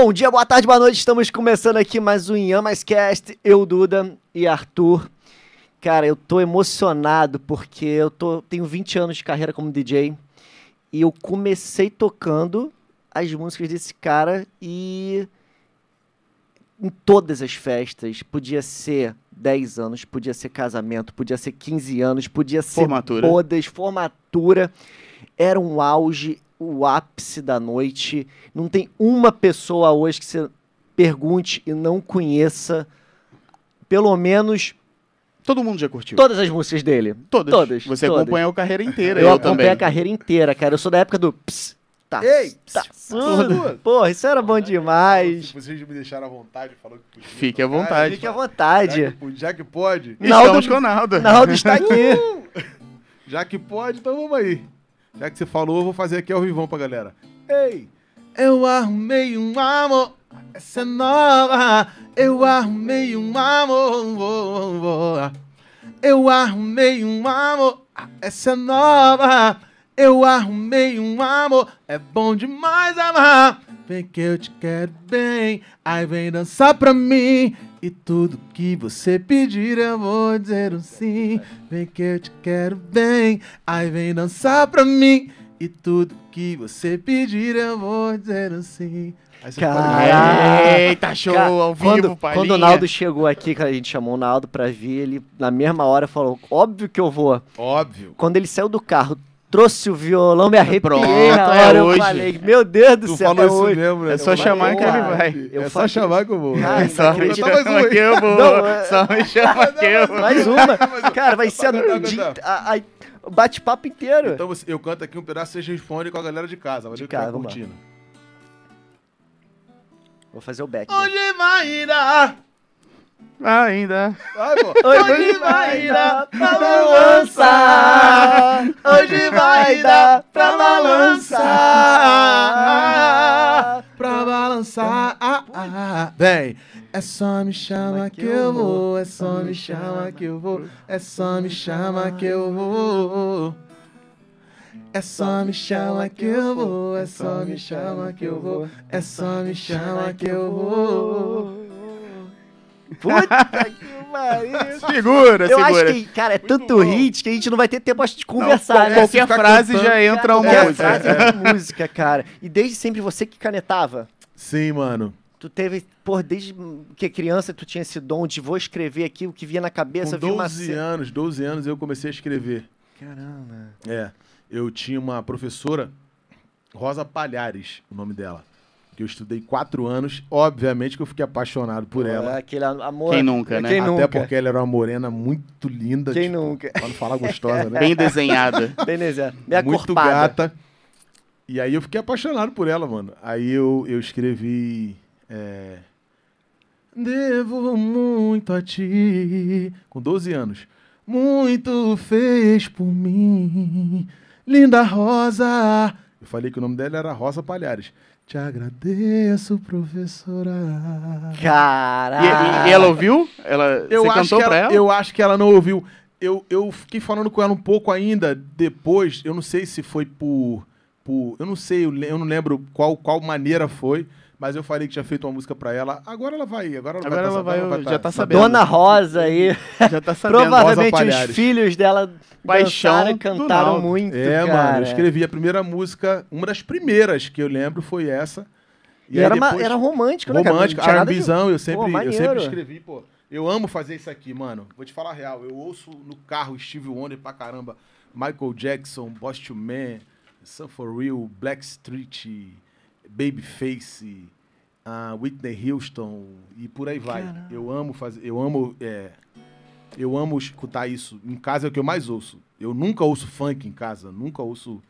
Bom dia, boa tarde, boa noite. Estamos começando aqui mais um Yamascast. Eu, Duda e Arthur. Cara, eu tô emocionado porque eu tô, tenho 20 anos de carreira como DJ e eu comecei tocando as músicas desse cara e em todas as festas, podia ser 10 anos, podia ser casamento, podia ser 15 anos, podia ser Formatura. bodas, formatura. Era um auge, o ápice da noite. Não tem uma pessoa hoje que você pergunte e não conheça pelo menos Todo mundo já curtiu. todas as músicas dele. Todas. Todas. Você todas. acompanhou a carreira inteira. Eu, Eu, acompanhei também. a carreira inteira, cara. Eu sou da época do ps, tá, Ei, tá, ps, tudo. Porra, isso era bom demais. Se vocês me deixaram à vontade, falou que podia. Fique à tocar, vontade. Fique à Já vontade. que, pu- já que pode, Naldo- Estamos com o Naldo. Naldo está aqui. já que pode, então vamos aí. Já que você falou, eu vou fazer aqui ao vivão pra galera. Ei! Eu arrumei um amor, essa é nova. Eu arrumei um amor. Eu arrumei um amor, essa é nova. Eu arrumei um amor, é bom demais amar. Vem que eu te quero bem, aí vem dançar pra mim. E tudo que você pedir eu vou dizer um sim. Vem que eu te quero bem, aí vem dançar pra mim. E tudo que você pedir eu vou dizer um sim. Aí você Cara. Eita, show Cara, ao vivo, quando, palhinha. quando o Naldo chegou aqui, que a gente chamou o Naldo pra vir, ele na mesma hora falou: óbvio que eu vou. Óbvio. Quando ele saiu do carro, trouxe o violão, me arrepiei Pronto, na é hora. eu hoje. falei: Meu Deus do Tu céu, falou é isso hoje. mesmo, né? É só Eu chamar que ele "Porra, vai." Eu é só chamar que eu vou. Cara, É só me acredito. chama mais aí. que eu vou. Não, é- Só me chama que eu vou. Mais uma. Cara, vai ser o tá, dia- a- a- bate-papo inteiro. Então eu canto aqui um pedaço, vocês respondem com a galera de casa. Vai De tá casa, vamos lá. curtindo. Vou fazer o back. né? Hoje vai dar. Ainda. Vai, pô. Hoje vai dar pra balançar. Hoje vai dar pra balançar. Pra balançar. Ah, ah. Vem. É só me chama que eu vou, é só me chama que eu vou, é só me chama que eu vou. É só me chama que eu vou, é só me chama que eu vou, é só me chama que eu vou. Puta que pariu. Segura, Eu acho segura. que, cara, é tanto bom. hit que a gente não vai ter tempo de Não, conversar, qual- né? qualquer frase cantando, já entra uma Qualquer música. frase é música, cara. E desde sempre você que canetava. Sim, mano. Tu teve, por desde que criança tu tinha esse dom de vou escrever aqui o que vinha na cabeça, Com vi uma 12 ce- anos, 12 anos eu comecei a escrever. Caramba. É, eu tinha uma professora, Rosa Palhares, o nome dela, que eu estudei quatro anos. Obviamente que eu fiquei apaixonado por Pô, ela. é Aquele amor. Quem nunca, né? Quem Até nunca? porque ela era uma morena muito linda. Quem tipo, nunca? Pra não falar gostosa, né? Bem desenhada. Bem desenhado. Minha muito corpada. gata. E aí eu fiquei apaixonado por ela, mano. Aí eu, eu escrevi. é, Devo muito a ti. Com 12 anos. Muito fez por mim. Linda Rosa. Eu falei que o nome dela era Rosa Palhares. Te agradeço, professora. E, Caralho. e- e ela ouviu? Ela, Eu você acho, cantou que pra ela, eu acho que ela não ouviu. Eu, eu fiquei falando com ela um pouco ainda depois. Eu não sei se foi por. por eu não sei, eu, eu não lembro qual, qual maneira foi. Mas eu falei que tinha feito uma música pra ela. Agora ela vai. Agora ela Agora vai, ela tá- vai- tá- já tá sabendo. Dona Rosa aí. Já tá sabendo. Provavelmente os filhos dela Paixão dançaram e cantaram muito, É, cara. mano. Eu escrevi a primeira música. Uma das primeiras que eu lembro foi essa. E aí era, uma- depois- era romântico, né, cara? Romântico, nada de- eu sempre, Pô, eu sempre escrevi, pô. Eu amo fazer isso aqui, mano. Vou te falar a real. Eu ouço no carro Steve Wonder pra caramba. Michael Jackson, Boss to Man, Sun for Real, Blackstreet, Babyface, ah, Whitney Houston e por aí vai. Caramba. Eu amo fazer, eu amo, é, eu amo escutar isso. Em casa é o que eu mais ouço. Eu nunca ouço funk em casa, nunca ouço.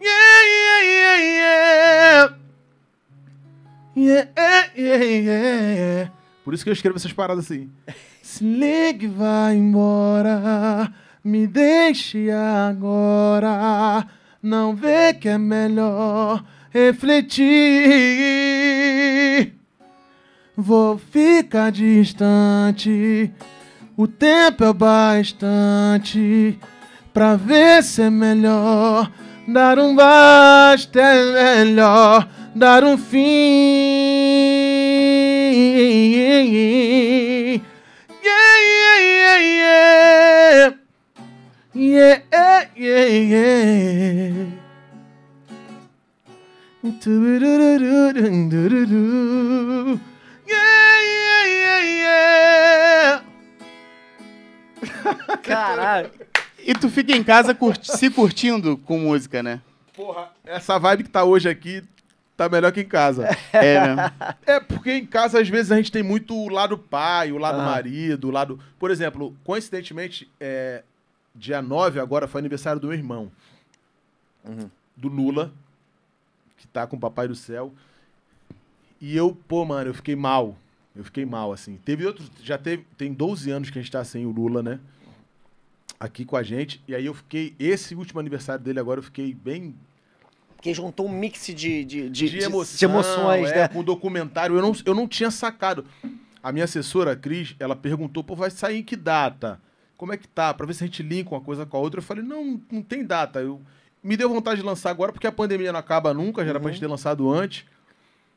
Yeah, yeah, yeah, yeah. Yeah, yeah, yeah, yeah. Por isso que eu escrevo essas paradas assim. Se ligue, vai embora. Me deixe agora. Não vê que é melhor refletir. Vou ficar distante. O tempo é bastante pra ver se é melhor dar um basta é melhor, dar um fim. Yeah, yeah, yeah, yeah. Yeah, yeah, yeah. Yeah, yeah, yeah, yeah. Caralho. E tu fica em casa curti- se curtindo com música, né? Porra, essa vibe que tá hoje aqui tá melhor que em casa. É, né? É, porque em casa, às vezes, a gente tem muito o lado pai, o lado Aham. marido, o lado. Por exemplo, coincidentemente, é, dia 9 agora foi aniversário do meu irmão. Uhum. Do Lula, que tá com o Papai do Céu. E eu, pô, mano, eu fiquei mal. Eu fiquei mal, assim. Teve outros. Já teve. Tem 12 anos que a gente tá sem o Lula, né? Aqui com a gente. E aí eu fiquei. Esse último aniversário dele agora, eu fiquei bem Porque juntou um mix de, de, de, de, de- emoção, de emoções, é, né? Com documentário. Eu não, eu não tinha sacado. A minha assessora, a Cris, ela perguntou, pô, vai sair em que data? Como é que tá? Pra ver se a gente linka uma coisa com a outra. Eu falei, não, não tem data. Eu, me deu vontade de lançar agora, porque a pandemia não acaba nunca, já era pra Uhum. gente ter lançado antes.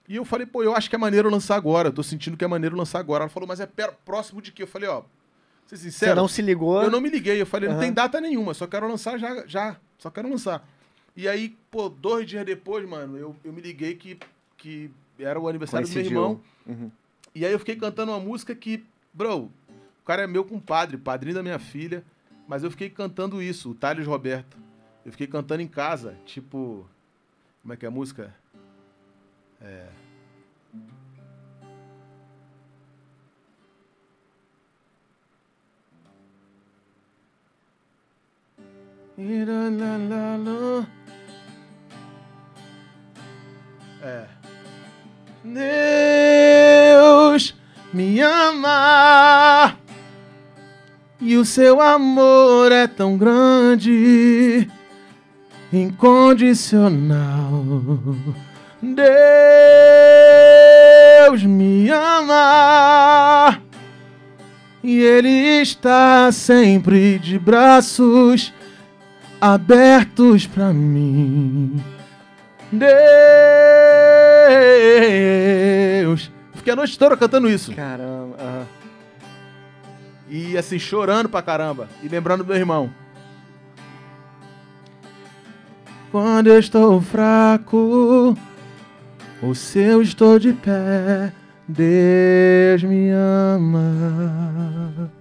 E eu falei, pô, eu acho que é maneiro lançar agora. Eu tô sentindo que é maneiro lançar agora. Ela falou, mas é próximo de quê? Eu falei, ó, ser Você sincero, não se ligou. eu não me liguei, eu falei, não Aham. tem data nenhuma, só quero lançar já, já, só quero lançar. E aí, pô, dois dias depois, mano, eu, eu me liguei que, que era o aniversário do Coincidiu. meu irmão. Uhum. E aí eu fiquei cantando uma música que, bro, cara é meu compadre, padrinho da minha filha, mas eu fiquei cantando isso, o Thales Roberto. Eu fiquei cantando em casa, tipo, como é que é a música? É... É. Deus me ama e o seu amor é tão grande, incondicional. Deus me ama e Ele está sempre de braços abertos pra mim. Deus. Fiquei a noite toda cantando isso. Caramba. E assim, chorando pra caramba. E lembrando do meu irmão. Quando eu estou fraco, o seu estou de pé. Deus me ama.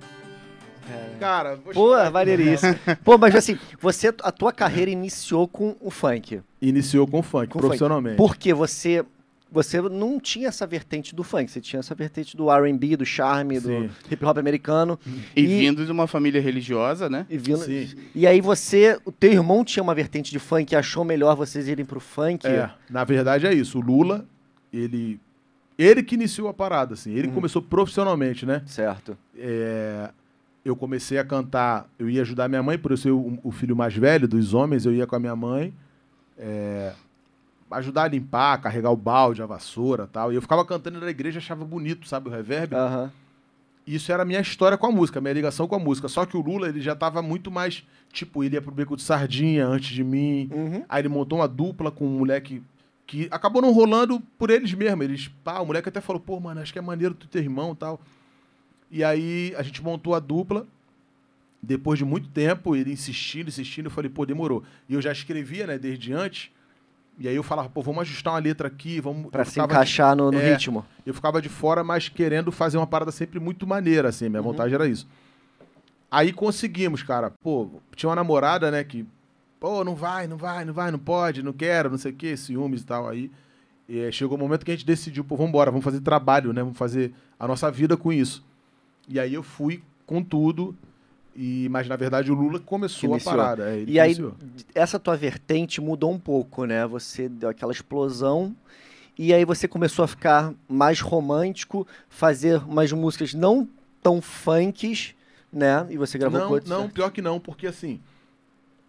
Cara, vou Pô, maneiríssimo. Pô, mas assim, você, a tua carreira iniciou com o funk. Iniciou com funk, Com profissionalmente. Porque você, você não tinha essa vertente do funk, você tinha essa vertente do R&B, do charme, do Sim. hip hop americano. E, E- vindo de uma família religiosa, né? E, vindo- Sim. e aí você, o teu irmão tinha uma vertente de funk achou melhor vocês irem pro funk. É, na verdade é isso. O Lula, ele. Ele que iniciou a parada, assim. Ele que começou profissionalmente, né? Certo. É, eu comecei a cantar, eu ia ajudar minha mãe, por eu ser o, o filho mais velho dos homens, eu ia com a minha mãe é, ajudar a limpar, carregar o balde, a vassoura tal. E eu ficava cantando na igreja, achava bonito, sabe, o reverb. Aham. Isso era a minha história com a música, a minha ligação com a música. Só que o Lula, ele já tava muito mais, tipo, ele ia pro Beco de Sardinha antes de mim. Uhum. Aí ele montou uma dupla com um moleque que acabou não rolando por eles mesmos. Eles, pá, o moleque até falou, pô, mano, acho que é maneiro tu ter irmão e tal. E aí a gente montou a dupla. Depois de muito tempo, ele insistindo, insistindo, eu falei, pô, demorou. E eu já escrevia, né, desde antes. E aí eu falava, pô, vamos ajustar uma letra aqui, vamos. Pra se ficava de- encaixar no, no é. ritmo. eu ficava de fora, mas querendo fazer uma parada sempre muito maneira, assim. Minha vontade era isso. Aí conseguimos, cara. Pô, tinha uma namorada, né, que... Pô, não vai, não vai, não vai, não pode, não quero, não sei o quê, ciúmes e tal. Aí eh, chegou o momento que a gente decidiu, pô, vamos embora, vamos fazer trabalho, né? Vamos fazer a nossa vida com isso. E aí eu fui com tudo, e, mas na verdade o Lula começou Iniciou. a parada. é, E aí, essa tua vertente mudou um pouco, né? Você deu aquela explosão e aí você começou a ficar mais romântico, fazer umas músicas não tão funks, né? E você gravou não, não, pior que não, porque assim,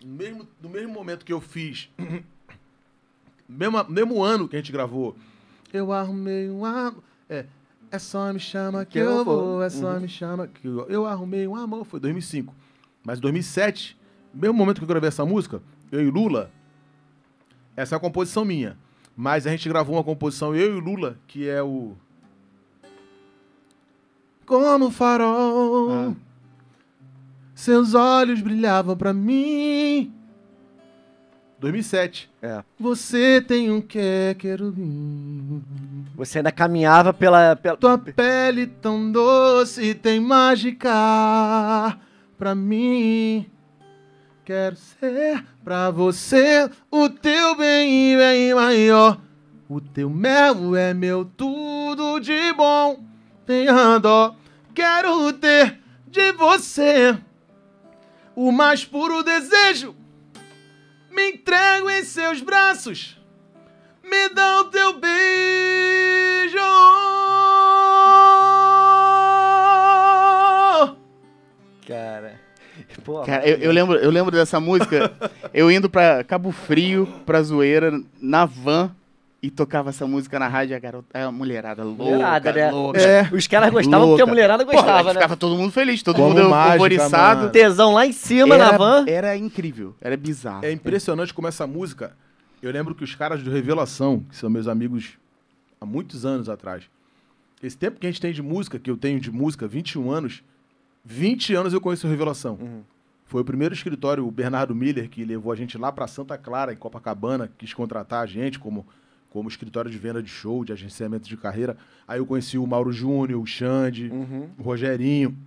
no mesmo, no mesmo momento que eu fiz, mesmo, mesmo ano que a gente gravou, eu arrumei um amor. É, é só me chama que, Que eu vou, vou. é só Uhum. me chama que eu, eu arrumei um amor. Foi 2005. Mas 2007, mesmo momento que eu gravei essa música, eu e Lula, Essa é uma composição minha. Mas a gente gravou uma composição, eu e Lula, que é o. Como farol, Ah. seus olhos brilhavam pra mim. 2007. É. Você tem um que querubim. Você ainda caminhava pela. pela... Tua pele tão doce tem mágica pra mim. Quero ser pra você o teu bem bem maior. O teu mel é meu tudo de bom. Tenha dó, quero ter de você o mais puro desejo. Me entrego em seus braços. Me dá o teu beijo. Cara. Pô, Cara, eu, eu lembro, eu lembro dessa música, eu indo pra Cabo Frio, pra zoeira, na van, e tocava essa música na rádio, a garota, a mulherada louca, Mulherada, né? louca. É. Os caras gostavam porque a Louca. mulherada Porra, gostava, né? ficava todo mundo feliz, todo Como mundo mágica, alvoriçado. mano. Tesão lá em cima Era, na van. era incrível, era bizarro. É impressionante como essa música. Eu lembro que os caras do Revelação, que são meus amigos há muitos anos atrás, esse tempo que a gente tem de música, que eu tenho de música, 21 anos, 20 anos eu conheço o Revelação. Uhum. Foi o primeiro escritório, o Bernardo Miller, que levou a gente lá para Santa Clara, em Copacabana, quis contratar a gente como, como escritório de venda de show, de agenciamento de carreira. Aí eu conheci o Mauro Júnior, o Xande, Uhum. o Rogerinho.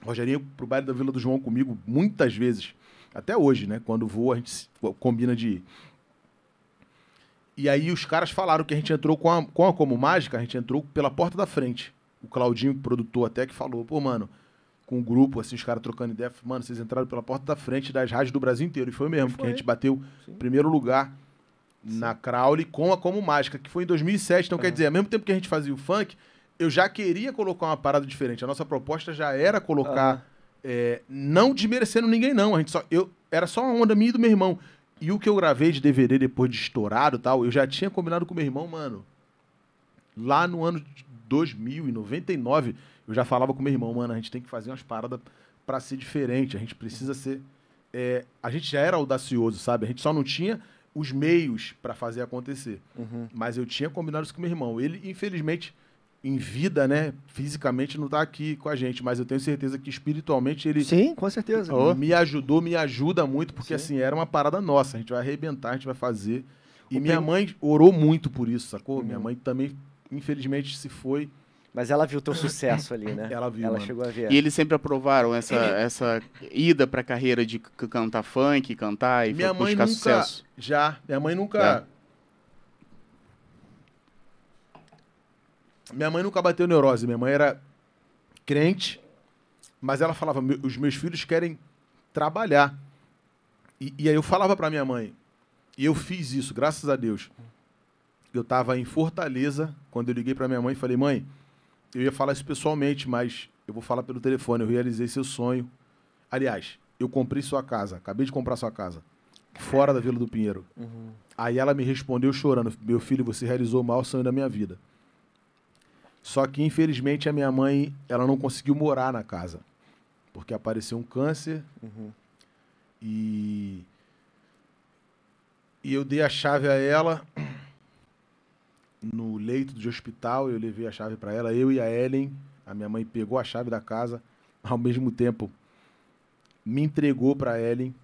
O Rogerinho pro baile da Vila do João comigo muitas vezes. Até hoje, né? Quando vou, a gente combina de ir. E aí os caras falaram que a gente entrou com a, com a Como Mágica, a gente entrou pela porta da frente. O Claudinho, produtor, até que falou, pô, mano, com o grupo, assim, os caras trocando ideia, mano, vocês entraram pela porta da frente das rádios do Brasil inteiro. E foi mesmo, porque a Foi. gente bateu Sim. primeiro lugar na Crowley com a Como Mágica, que foi em 2007. Então, quer dizer, ao mesmo tempo que a gente fazia o funk, eu já queria colocar uma parada diferente. A nossa proposta já era colocar, é, não desmerecendo ninguém, não. A gente só, eu, era só uma onda minha e do meu irmão. E o que eu gravei de DVD depois de estourado e tal, eu já tinha combinado com meu irmão, mano. Lá no ano de 2000 e 99, eu já falava com meu irmão, mano, a gente tem que fazer umas paradas pra ser diferente. A gente precisa ser. é, a gente já era audacioso, sabe? A gente só não tinha os meios pra fazer acontecer. Uhum. Mas eu tinha combinado isso com meu irmão. Ele, infelizmente, em vida, né, fisicamente não tá aqui com a gente, mas eu tenho certeza que espiritualmente ele Sim, com certeza. Ô. me ajudou, me ajuda muito, porque Sim. assim, era uma parada nossa. A gente vai arrebentar, a gente vai fazer. E O minha mãe orou muito por isso, sacou? Uhum. Minha mãe também, infelizmente, se foi. Mas ela viu teu sucesso ali, né? Ela viu, Ela mano. chegou a ver. E eles sempre aprovaram essa, essa ida pra carreira de cantar funk, cantar e minha mãe buscar nunca. sucesso. Já. Minha mãe nunca. É. Minha mãe nunca bateu neurose. Minha mãe era crente, mas ela falava: "Me- os meus filhos querem trabalhar. E, e aí eu falava pra minha mãe, e eu fiz isso, graças a Deus. Eu tava em Fortaleza, quando eu liguei pra minha mãe e falei: mãe, eu ia falar isso pessoalmente, mas eu vou falar pelo telefone. Eu realizei seu sonho. Aliás, eu comprei sua casa, acabei de comprar sua casa, fora da Vila do Pinheiro. Uhum. Aí ela me respondeu chorando: Meu filho, você realizou o maior sonho da minha vida. Só que, infelizmente, a minha mãe ela não conseguiu morar na casa. Porque apareceu um câncer Uhum. e. E eu dei a chave a ela no leito de hospital. Eu levei a chave para ela, eu e a Ellen. A minha mãe pegou a chave da casa, ao mesmo tempo me entregou para Ellen,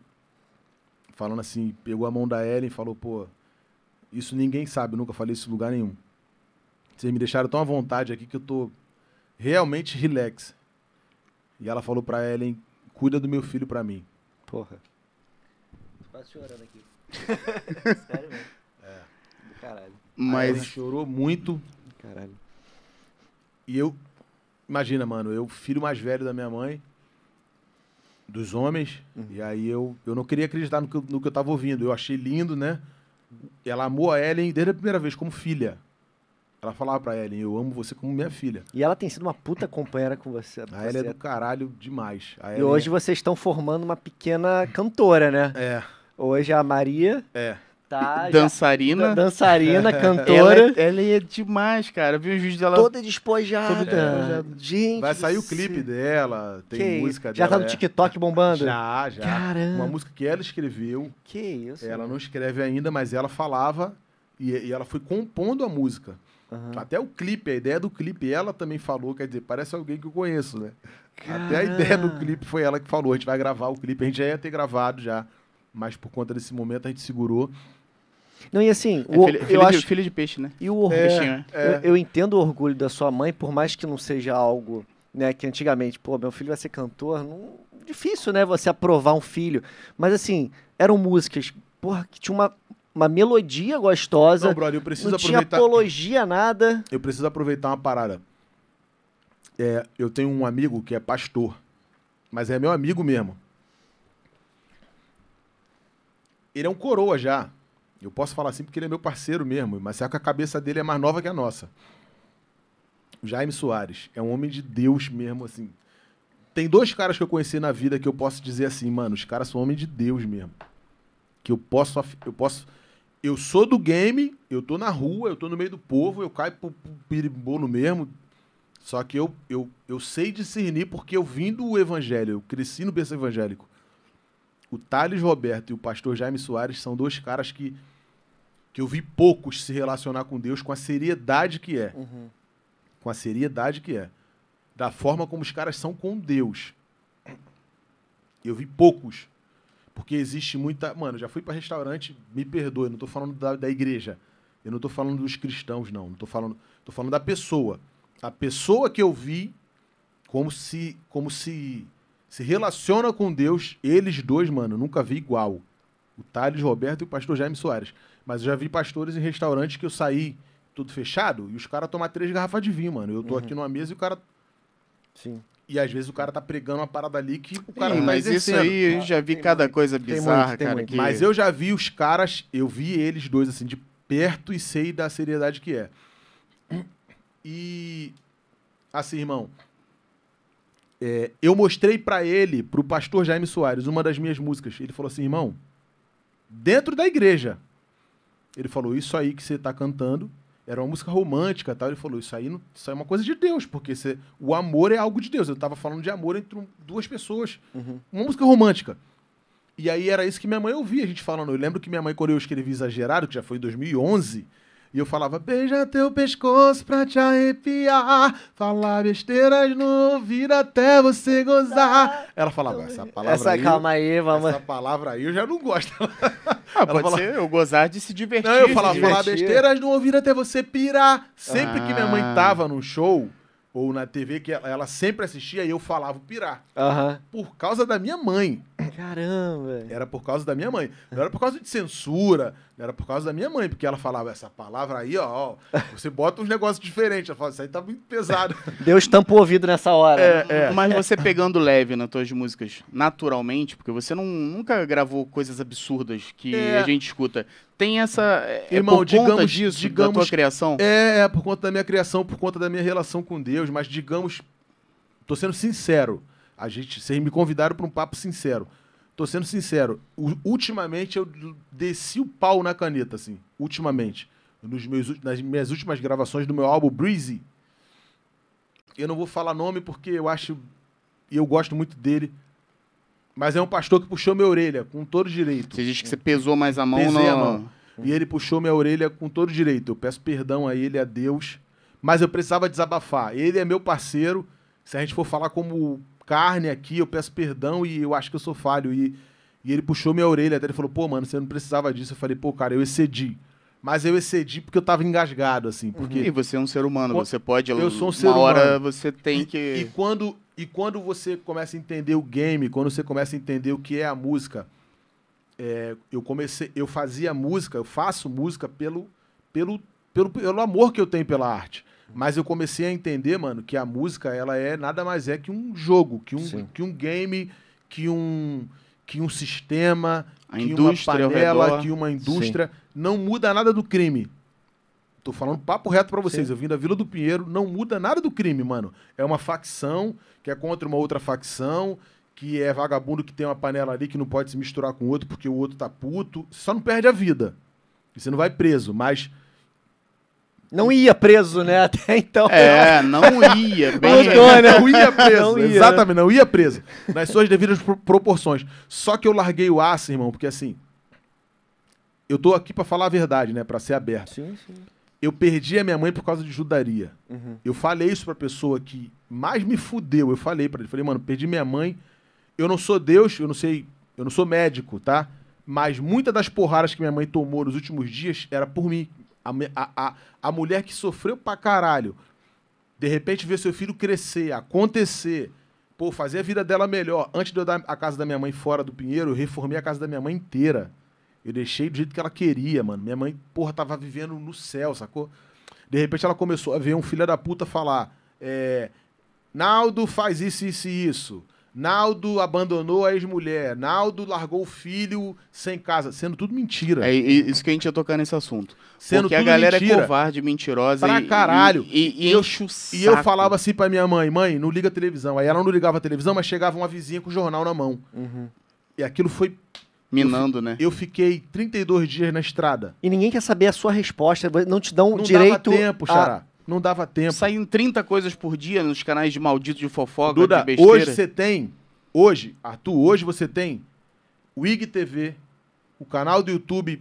falando assim, pegou a mão da Ellen e falou, pô, isso ninguém sabe, eu nunca falei isso em lugar nenhum. Vocês me deixaram tão à vontade aqui que eu tô realmente relax. E ela falou pra Ellen, cuida do meu filho pra mim. Porra. Tô quase chorando aqui. Sério mesmo. É. Do caralho. Aí ela Mas chorou muito Caralho. e eu, imagina, mano, eu filho mais velho da minha mãe, dos homens, Uhum. e aí eu, eu não queria acreditar no que, eu- no que eu tava ouvindo. Eu achei lindo, né? Ela amou a Ellen desde a primeira vez, como filha. Ela falava pra Ellen, eu amo você como minha filha. E ela tem sido uma puta companheira com você. A Ellen é do caralho demais. E hoje vocês estão formando uma pequena cantora, né? É, Hoje a Maria é. Tá, já- dançarina. Dançarina, Ela, cantora. é- ela é demais, cara. Eu vi os vídeos dela. Toda despojada. Toda despojada. Gente. Vai sair o clipe dela, tem Que música isso? Já dela. tá no é. TikTok bombando? Já, já. Caramba. Uma música que ela escreveu, Que isso? ela não escreve ainda, mas ela falava e, e ela foi compondo a música. Aham. Até o clipe, a ideia do clipe, ela também falou, quer dizer, parece alguém que eu conheço, né? Até a ideia do clipe foi ela que falou, a gente vai gravar o clipe, a gente já ia ter gravado já, mas por conta desse momento a gente segurou. Não, e assim, É o- filho, eu filho acho. de, filho de peixe, né? E o orgulho. Peixinho, né? É. Eu, eu entendo o orgulho da sua mãe, por mais que não seja algo, né, que antigamente, pô, meu filho vai ser cantor, não, difícil, né, você aprovar um filho. Mas assim, eram músicas, porra, que tinha uma, uma melodia gostosa, Não, brother, eu preciso não tinha aproveitar. apologia, nada. Eu preciso aproveitar uma parada. É, eu tenho um amigo que é pastor, mas é meu amigo mesmo. Ele é um coroa já. Eu posso falar assim porque ele é meu parceiro mesmo, mas só que a cabeça dele é mais nova que a nossa. O Jaime Soares é um homem de Deus mesmo, assim. Tem dois caras que eu conheci na vida que eu posso dizer assim, mano, os caras são homens de Deus mesmo. Que eu posso, eu posso eu sou do game, eu tô na rua, eu tô no meio do povo, eu caio pro, pro piribolo mesmo. Só que eu, eu, eu sei discernir porque eu vim do evangelho, eu cresci no berço evangélico. O Thales Roberto e o pastor Jaime Soares são dois caras que, que eu vi poucos se relacionar com Deus com a seriedade que é. Com a seriedade que é. Da forma como os caras são com Deus. Eu vi poucos. Porque existe muita. Mano, já fui pra restaurante, me perdoe, não tô falando da, da igreja. Eu não tô falando dos cristãos, não. Não tô falando. Tô falando da pessoa. A pessoa que eu vi como se. como se. Se relaciona com Deus, eles dois, mano, eu nunca vi igual. O Thales Roberto e o pastor Jaime Soares. Mas eu já vi pastores em restaurantes que eu saí tudo fechado e os caras tomam três garrafas de vinho, mano. Eu tô aqui numa mesa e o cara. Sim. E às vezes o cara tá pregando uma parada ali que o cara Sim, não tá mas isso exercendo. aí eu já vi cada coisa Tem bizarra, muito, tem cara. muito. que- Mas eu já vi os caras, eu vi eles dois assim de perto e sei da seriedade que é. E assim, irmão, é, eu mostrei pra ele, pro pastor Jaime Soares, uma das minhas músicas. Ele falou assim, irmão, dentro da igreja. Ele falou, isso aí que você tá cantando era uma música romântica, tal. Ele falou, isso aí, não- isso aí é uma coisa de Deus, porque você- o amor é algo de Deus. Eu tava falando de amor entre um- duas pessoas. Uma música romântica. E aí era isso que minha mãe ouvia a gente falando. Eu lembro que minha mãe, quando eu escrevi Exagerado, que já foi em 2011, e eu falava, beija teu pescoço pra te arrepiar, falar besteiras no ouvido até você gozar. Ela falava, essa palavra Essa, aí... calma aí, vamos. Essa palavra aí eu já não gosto. Ah, pode fala- ser eu gozar de se divertir. Não, eu falava, falar besteiras no ouvido até você pirar. Sempre que minha mãe Ah. tava num show, ou na TV, que ela, ela sempre assistia, e eu falava o pirar. Aham. Por causa da minha mãe. Caramba. Era por causa da minha mãe. Não era por causa de censura, não era por causa da minha mãe, porque ela falava essa palavra aí, ó, ó, você bota uns negócios diferentes. Ela fala, isso aí tá muito pesado. Deus tampa o ouvido nessa hora. É. Mas você pegando leve nas tuas músicas, naturalmente, porque você não, nunca gravou coisas absurdas que É. a gente escuta. Tem essa. É Irmão, por conta digamos- disso, da digamos- tua criação? É, é, por conta da minha criação, por conta da minha relação com Deus, mas digamos, tô sendo sincero. A gente, vocês me convidaram para um papo sincero. Tô sendo sincero. Ultimamente eu desci o pau na caneta, assim. Ultimamente. Nos meus, nas minhas últimas gravações do meu álbum Breezy. Eu não vou falar nome porque eu acho. E eu gosto muito dele. Mas é um pastor que puxou minha orelha, com todo direito. Você diz que você pesou mais a mão Pesei no... a mão. E ele puxou minha orelha com todo direito. Eu peço perdão a ele, a Deus. Mas eu precisava desabafar. Ele é meu parceiro. Se a gente for falar como carne aqui, eu peço perdão e eu acho que eu sou falho. E, e ele puxou minha orelha. Até ele falou, pô, mano, você não precisava disso. Eu falei, pô, cara, eu excedi. Mas eu excedi porque eu tava engasgado, assim. Porque E você é um ser humano, você pode. Eu sou um uma ser hora humano. você tem e, que. E quando, e quando você começa a entender o game, quando você começa a entender o que é a música, é, eu comecei, eu fazia música, eu faço música pelo, pelo, pelo, pelo amor que eu tenho pela arte. Mas eu comecei a entender, mano, que a música ela é nada mais é que um jogo, que um, Sim. que um game, que um, que um sistema, A que uma panela, que uma indústria. Não muda nada do crime. Tô falando papo reto pra vocês. Sim. Eu vim da Vila do Pinheiro, não muda nada do crime, mano. É uma facção que é contra uma outra facção, que é vagabundo que tem uma panela ali que não pode se misturar com o outro porque o outro tá puto. Só não perde a vida. Você não vai preso, mas Não ia preso, né? Até então. É, não ia. Bem, Mudou, né? não ia preso. Não ia, né? Exatamente, não ia preso. Nas suas devidas pro- proporções. Só que eu larguei o aço, irmão, porque assim. Eu tô aqui pra falar a verdade, né? Pra ser aberto. Sim, sim. Eu perdi a minha mãe por causa de judaria. Uhum. Eu falei isso pra pessoa que mais me fudeu. Eu falei pra ele, falei, mano, perdi minha mãe. Eu não sou Deus, eu não sei, eu não sou médico, tá? Mas muitas das porradas que minha mãe tomou nos últimos dias era por mim. A, a, a, a mulher que sofreu pra caralho. De repente ver seu filho crescer, acontecer, pô, fazer a vida dela melhor. Antes de eu dar a casa da minha mãe fora do Pinheiro, eu reformei a casa da minha mãe inteira. Eu deixei do jeito que ela queria, mano. Minha mãe, porra, tava vivendo no céu, sacou? De repente ela começou a ver um filho da puta falar: é, Naldo faz isso, isso e isso. Naldo abandonou a ex-mulher. Naldo largou o filho sem casa. Sendo tudo mentira. É isso que a gente ia tocar nesse assunto. Sendo Porque a galera é mentira. covarde, mentirosa Pra e, caralho. e, e, e eu- enche o saco. E eu falava assim pra minha mãe, mãe, não liga a televisão. Aí ela não ligava a televisão, mas chegava uma vizinha com o jornal na mão. Uhum. E aquilo foi. Minando, né? Eu fiquei 32 dias na estrada. E ninguém quer saber a sua resposta. Não te dão Não direito. dava tempo, a- Xará. Não dava tempo. Saem 30 coisas por dia nos canais de maldito de fofoca, Duda, de besteira. hoje você tem. Hoje, Arthur, hoje você tem o IG TV, o canal do YouTube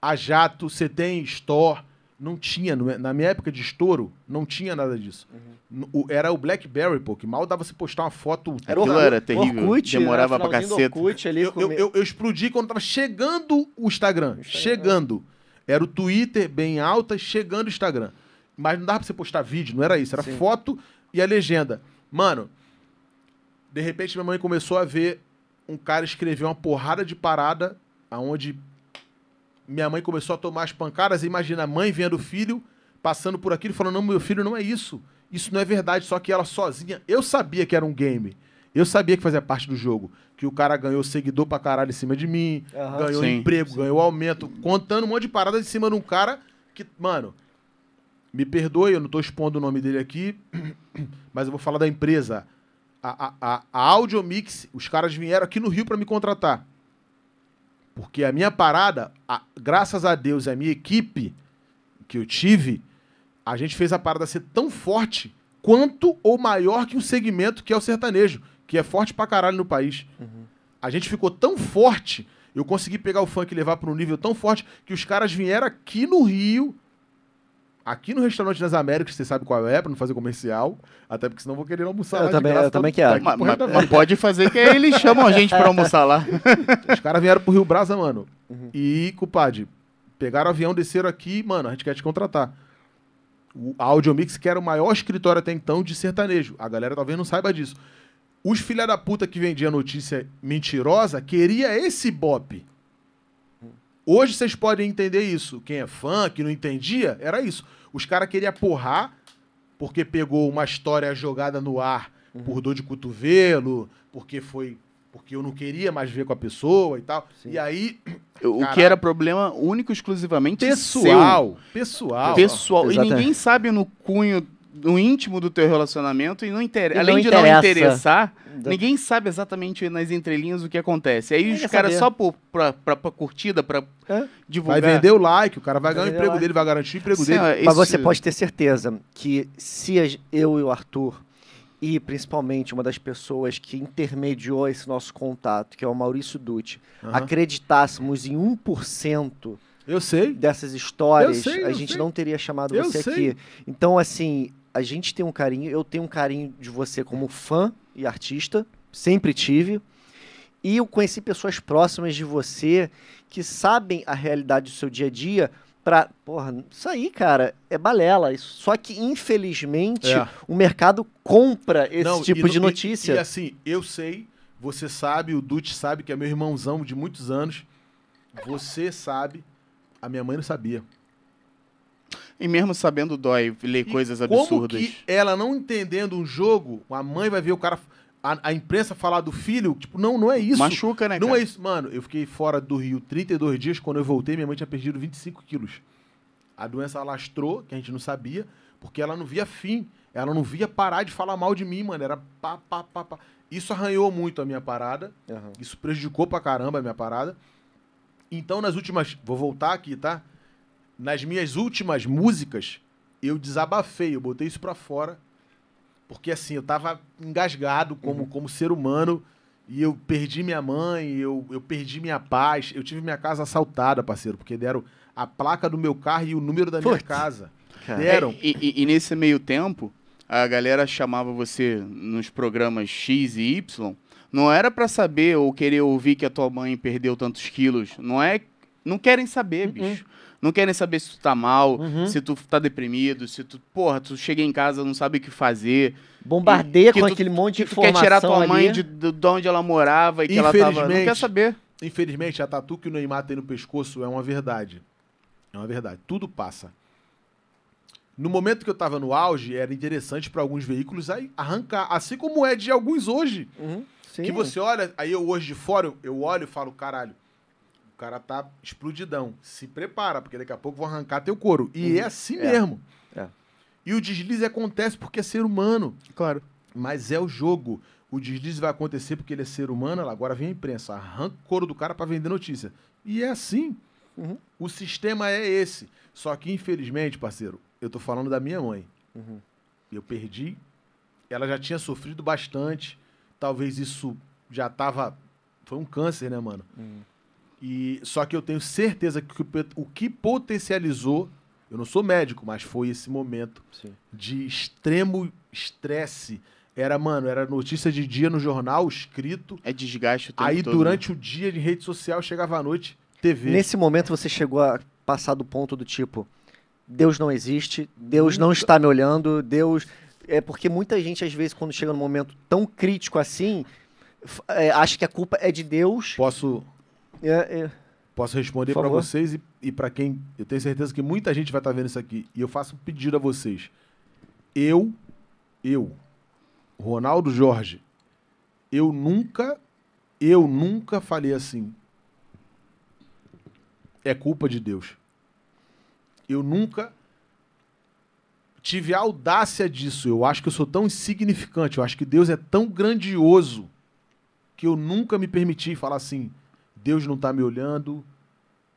A Jato, você tem Store. Não tinha, na minha época de estouro, não tinha nada disso. Uhum. O- Era o Blackberry, pô, que mal dava você postar uma foto. Era Aquilo era terrível, Orkut, demorava né? pra Finalzinho do caceta. Orkut ali Eu, eu, eu- eu explodi quando tava chegando o Instagram. Chegando. Era o Twitter bem alta, chegando o Instagram. Mas não dava pra você postar vídeo, não era isso. Era Sim. foto e a legenda. Mano, de repente minha mãe começou a ver um cara escrever uma porrada de parada, aonde minha mãe começou a tomar as pancadas. Imagina a mãe vendo o filho passando por aquilo e falando: Não, meu filho não é isso. Isso não é verdade. Só que ela sozinha. Eu sabia que era um game. Eu sabia que fazia parte do jogo. Que o cara ganhou seguidor pra caralho em cima de mim, Aham. ganhou Sim, emprego, ganhou aumento, contando um monte de parada em cima de um cara que, mano, me perdoe, eu não tô expondo o nome dele aqui, mas eu vou falar da empresa. A, a, a, a Audiomix, os caras vieram aqui no Rio pra me contratar. Porque a minha parada, a- graças a Deus, a minha equipe que eu tive, a gente fez a parada ser tão forte quanto ou maior que o segmento que é o sertanejo, que é forte pra caralho no país. A gente ficou tão forte, eu consegui pegar o funk e levar para um nível tão forte que os caras vieram aqui no Rio, aqui no Restaurante das Américas, você sabe qual é, pra não fazer comercial, até porque senão eu vou querer almoçar Eu lá de também- graça eu também todo- quero. Mas, mas- mas pode fazer que eles chamam a gente pra almoçar lá. Os caras vieram pro Rio Brasa, mano. Uhum. E, culpade, pegaram o avião, desceram aqui, mano, a gente quer te contratar. O Audiomix, que era o maior escritório até então de sertanejo. A galera talvez não saiba disso. Os filha da puta que vendia notícia mentirosa queria esse bop. Hoje vocês podem entender isso. Quem é fã, que não entendia, era isso. Os caras queriam porrar porque pegou uma história jogada no ar por dor de cotovelo, porque foi porque eu não queria mais ver com a pessoa e tal. Sim. E aí, O que Caralho. era problema único e exclusivamente pessoal, pessoal. seu. Pessoal. E Exatamente. ninguém sabe no cunho, no íntimo do teu relacionamento e não inter... E não além de não interessa. interessar, Da- ninguém sabe exatamente nas entrelinhas o que acontece. Aí os caras só por, pra, pra, pra curtida, pra É. divulgar. Vai vender o like, o cara vai ganhar o emprego like. dele, vai garantir o emprego Assim, dele. Mas esse- você pode ter certeza que se eu e o Arthur, e principalmente uma das pessoas que intermediou esse nosso contato, que é o Maurício Dutti, Aham. acreditássemos em 1% Eu sei. dessas histórias, sei, a gente sei. não teria chamado Eu você sei. aqui. Então, assim, a gente tem um carinho, eu tenho um carinho de você como fã e artista, sempre tive. E eu conheci pessoas próximas de você que sabem a realidade do seu dia a dia pra. Porra, isso aí, cara, é balela. Isso- Só que, infelizmente, É. o mercado compra esse Não, tipo e de no- e- notícia. E, assim, eu sei, você sabe, o Dutch sabe, que é meu irmãozão de muitos anos. Você sabe, a minha mãe não sabia. E mesmo sabendo dói ler coisas Como absurdas. que ela não entendendo um jogo, a mãe vai ver o cara, a, a imprensa falar do filho, tipo, não, não é isso. Machuca, né, Não cara? é isso. Mano, eu fiquei fora do Rio 32 dias. Quando eu voltei, minha mãe tinha perdido 25 quilos. A doença alastrou, que a gente não sabia, porque ela não via fim. Ela não via parar de falar mal de mim, mano. Era pá, pá, pá, pá. Isso arranhou muito a minha parada. Aham. Isso prejudicou pra caramba a minha parada. Então, nas últimas. Vou voltar aqui, tá? Nas minhas últimas músicas, eu desabafei, eu botei isso pra fora. Porque assim, eu tava engasgado como, como ser humano. E eu perdi minha mãe, eu, eu perdi minha paz. Eu tive minha casa assaltada, parceiro, porque deram a placa do meu carro e o número da minha Putz. casa. Cara. Deram. É, e, e- e nesse meio tempo, a galera chamava você nos programas X e Y. Não era pra saber ou querer ouvir que a tua mãe perdeu tantos quilos. Não é. Não querem saber, bicho. Não querem saber se tu tá mal, Uhum. se tu tá deprimido, se tu, porra, tu chega em casa não sabe o que fazer. Bombardeia que com tu- aquele monte de Que tu quer informação tirar tua ali. mãe de, de, de onde ela morava e que ela tava. Não Infelizmente. quer saber. Infelizmente, a tatu que o Neymar tem no pescoço é uma verdade. É uma verdade. Tudo passa. No momento que eu tava no auge, era interessante para alguns veículos aí arrancar. Assim como é de alguns hoje. Uhum, sim. Que você olha, aí eu hoje de fora, eu- olho e falo, caralho, cara tá explodidão. Se prepara, porque daqui a pouco vão arrancar teu couro. E é assim É. mesmo. É. E o deslize acontece porque é ser humano. Claro. Mas é o jogo. O deslize vai acontecer porque ele é ser humano. Agora vem a imprensa, arranca o couro do cara pra vender notícia. E é assim. Uhum. O sistema é esse. Só que, infelizmente, parceiro, eu tô falando da minha mãe. Uhum. Eu perdi. Ela já tinha sofrido bastante. Talvez isso já tava. Foi um câncer, né, mano? Uhum. E só que eu tenho certeza que o que- o que potencializou, eu não sou médico, mas foi esse momento Sim. de extremo estresse. Era, mano, era notícia de dia no jornal, escrito. É desgaste o tempo Aí todo, durante o dia de rede social chegava à noite, TV. Nesse momento você chegou a passar do ponto do tipo, Deus não existe, Deus não está me olhando, Deus. É porque muita gente, às vezes, quando chega num momento tão crítico assim, é, acha que a culpa é de Deus. Posso, É, é, posso responder favor. vocês e, e para quem. Eu tenho certeza que muita gente vai estar vendo isso aqui. E eu faço um pedido a vocês. Eu, eu, Ronaldo Jorge, eu nunca, eu nunca falei assim. É culpa de Deus. Eu nunca tive a audácia disso. Eu acho que eu sou tão insignificante. Eu acho que Deus é tão grandioso que eu nunca me permiti falar assim: Deus não tá me olhando.